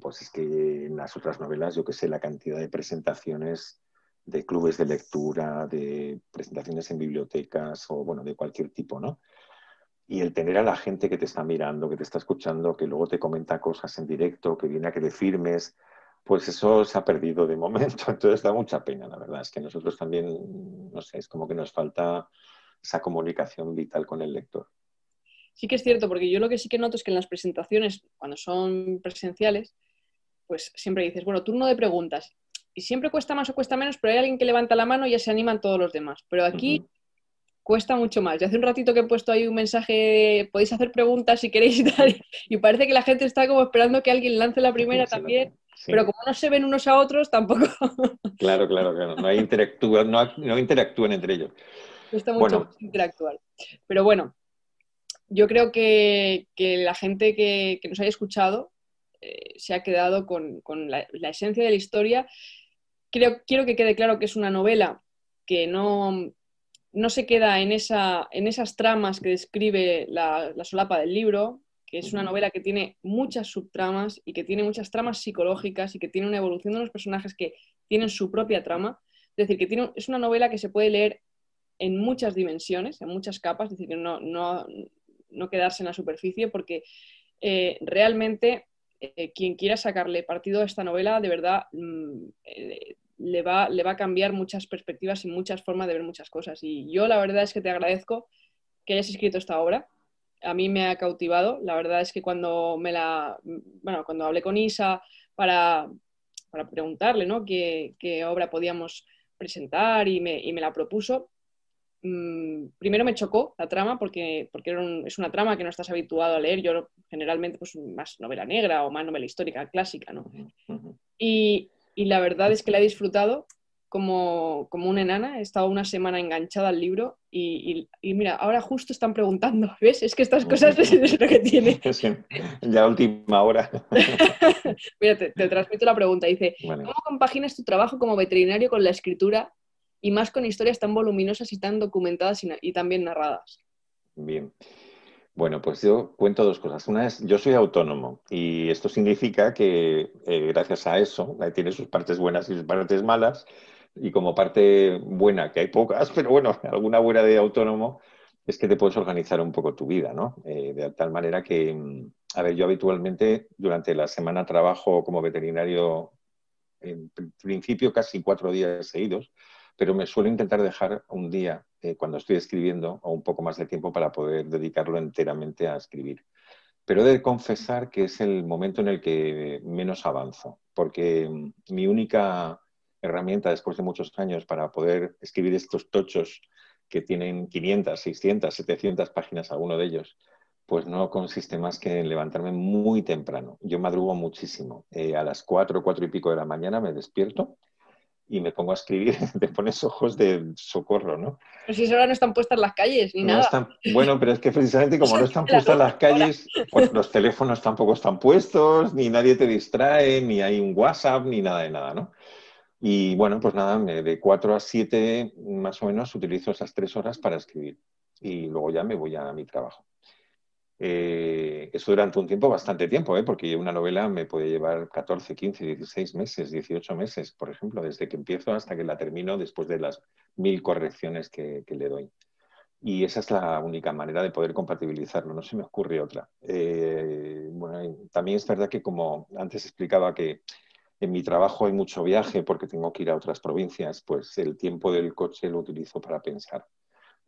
pues es que en las otras novelas, yo que sé, la cantidad de presentaciones de clubes de lectura, de presentaciones en bibliotecas o, bueno, de cualquier tipo, ¿no? Y el tener a la gente que te está mirando, que te está escuchando, que luego te comenta cosas en directo, que viene a que le firmes, pues eso se ha perdido de momento. Entonces da mucha pena, la verdad. Es que nosotros también, no sé, es como que nos falta esa comunicación vital con el lector sí que es cierto, porque yo lo que sí que noto es que en las presentaciones, cuando son presenciales, pues siempre dices, bueno, turno de preguntas. Y siempre cuesta más o cuesta menos, pero hay alguien que levanta la mano y ya se animan todos los demás. Pero aquí cuesta mucho más. Yo hace un ratito que he puesto ahí un mensaje, podéis hacer preguntas si queréis y tal, y parece que la gente está como esperando que alguien lance la primera también. Pero como no se ven unos a otros, tampoco. Claro, claro, claro. No, hay interactúan, no, interactúan entre ellos. Cuesta mucho interactuar. Pero bueno, yo creo que, la gente que, nos haya escuchado eh, se ha quedado con, la, esencia de la historia. Creo, quiero que quede claro que es una novela que no, no se queda en, esa, en esas tramas que describe la, solapa del libro, que es una novela que tiene muchas subtramas y que tiene muchas tramas psicológicas y que tiene una evolución de los personajes que tienen su propia trama. Es decir, que tiene, es una novela que se puede leer en muchas dimensiones, en muchas capas, es decir, que no, no, no quedarse en la superficie, porque eh, realmente eh, quien quiera sacarle partido a esta novela, de verdad, mm, eh, le, va, le va a cambiar muchas perspectivas y muchas formas de ver muchas cosas. Y yo la verdad es que te agradezco que hayas escrito esta obra. A mí me ha cautivado. La verdad es que cuando me la, bueno, cuando hablé con Isa para, preguntarle ¿no? qué, obra podíamos presentar y me, y me la propuso, mm, primero me chocó la trama porque, porque es una trama que no estás habituado a leer. Yo generalmente pues más novela negra o más novela histórica clásica, ¿no? y, y, la verdad es que la he disfrutado como, como una enana. He estado una semana enganchada al libro y, y, mira, ahora justo están preguntando, ¿ves? Es que estas cosas es lo que tiene. ya última hora. mira, te, transmito la pregunta. Dice, ¿cómo compaginas tu trabajo como veterinario con la escritura y más con historias tan voluminosas y tan documentadas y, y tan bien narradas? Bien. Bueno, pues yo cuento dos cosas. Una es, yo soy autónomo y esto significa que eh, gracias a eso, tiene sus partes buenas y sus partes malas, y como parte buena, que hay pocas, pero bueno, alguna buena de autónomo, es que te puedes organizar un poco tu vida, ¿no? Eh, de tal manera que, mm, a ver, yo habitualmente durante la semana trabajo como veterinario en principio casi cuatro días seguidos, pero me suelo intentar dejar un día eh, cuando estoy escribiendo o un poco más de tiempo para poder dedicarlo enteramente a escribir. Pero he de confesar que es el momento en el que menos avanzo, porque mm, mi única herramienta después de muchos años para poder escribir estos tochos que tienen 500, 600, 700 páginas alguno de ellos, pues no consiste más que en levantarme muy temprano. Yo madrugo muchísimo. Eh, a las 4, 4 y pico de la mañana me despierto y me pongo a escribir, te pones ojos de socorro, ¿no? Pero si ahora no están puestas las calles ni nada. bueno, pero es que precisamente como no están puestas las calles, pues los teléfonos tampoco están puestos, ni nadie te distrae, ni hay un WhatsApp, ni nada de nada, ¿no? Y bueno, pues nada, de 4 a 7 más o menos utilizo esas tres horas para escribir y luego ya me voy a mi trabajo. Eh, eso durante un tiempo, bastante tiempo, ¿eh? porque una novela me puede llevar 14, 15, 16 meses, 18 meses, por ejemplo, desde que empiezo hasta que la termino después de las mil correcciones que, le doy. Y esa es la única manera de poder compatibilizarlo, no se me ocurre otra. Eh, también es verdad que como antes explicaba que en mi trabajo hay mucho viaje porque tengo que ir a otras provincias, pues el tiempo del coche lo utilizo para pensar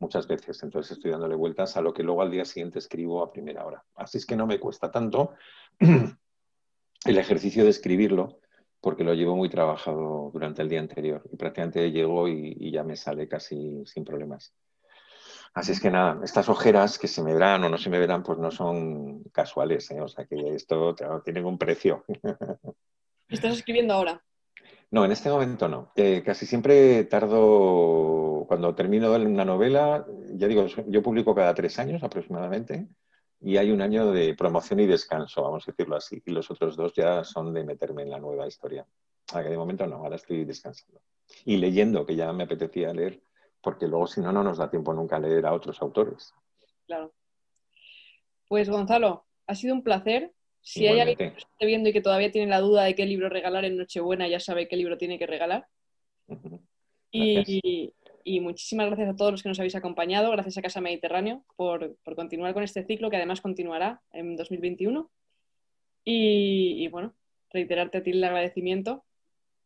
muchas veces. Entonces estoy dándole vueltas a lo que luego al día siguiente escribo a primera hora. Así es que no me cuesta tanto el ejercicio de escribirlo porque lo llevo muy trabajado durante el día anterior y prácticamente llego y, ya me sale casi sin problemas. Así es que nada, estas ojeras que se me verán o no se me verán, pues no son casuales, ¿eh? o sea que esto tiene un precio. ¿Estás escribiendo ahora? No, en este momento no. Eh, casi siempre tardo, cuando termino una novela, ya digo, yo publico cada tres años aproximadamente y hay un año de promoción y descanso, vamos a decirlo así, y los otros dos ya son de meterme en la nueva historia. A que de momento no, ahora estoy descansando. Y leyendo, que ya me apetecía leer, porque luego si no, no nos da tiempo nunca leer a otros autores. Claro. Pues Gonzalo, ha sido un placer si hay alguien que esté viendo y que todavía tiene la duda de qué libro regalar en Nochebuena, ya sabe qué libro tiene que regalar. y, muchísimas gracias a todos los que nos habéis acompañado. Gracias a Casa Mediterráneo por, continuar con este ciclo que además continuará en 2021. Y, bueno, reiterarte a ti el agradecimiento,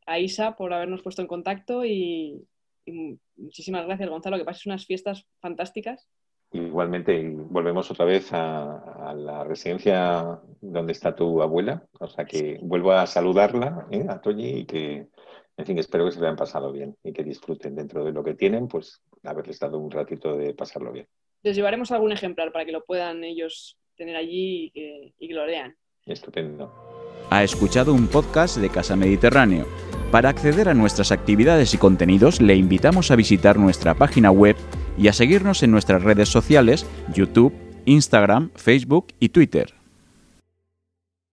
a Isa por habernos puesto en contacto y, y muchísimas gracias, Gonzalo, que pases unas fiestas fantásticas Igualmente, volvemos otra vez a, la residencia donde está tu abuela. O sea que vuelvo a saludarla, ¿eh? a Toñi, y que, en fin, espero que se le hayan pasado bien y que disfruten dentro de lo que tienen, pues haberles dado un ratito de pasarlo bien. Les llevaremos algún ejemplar para que lo puedan ellos tener allí y que, y que lo lean. Estupendo. Ha escuchado un podcast de Casa Mediterráneo. Para acceder a nuestras actividades y contenidos, le invitamos a visitar nuestra página web y a seguirnos en nuestras redes sociales, YouTube, Instagram, Facebook y Twitter.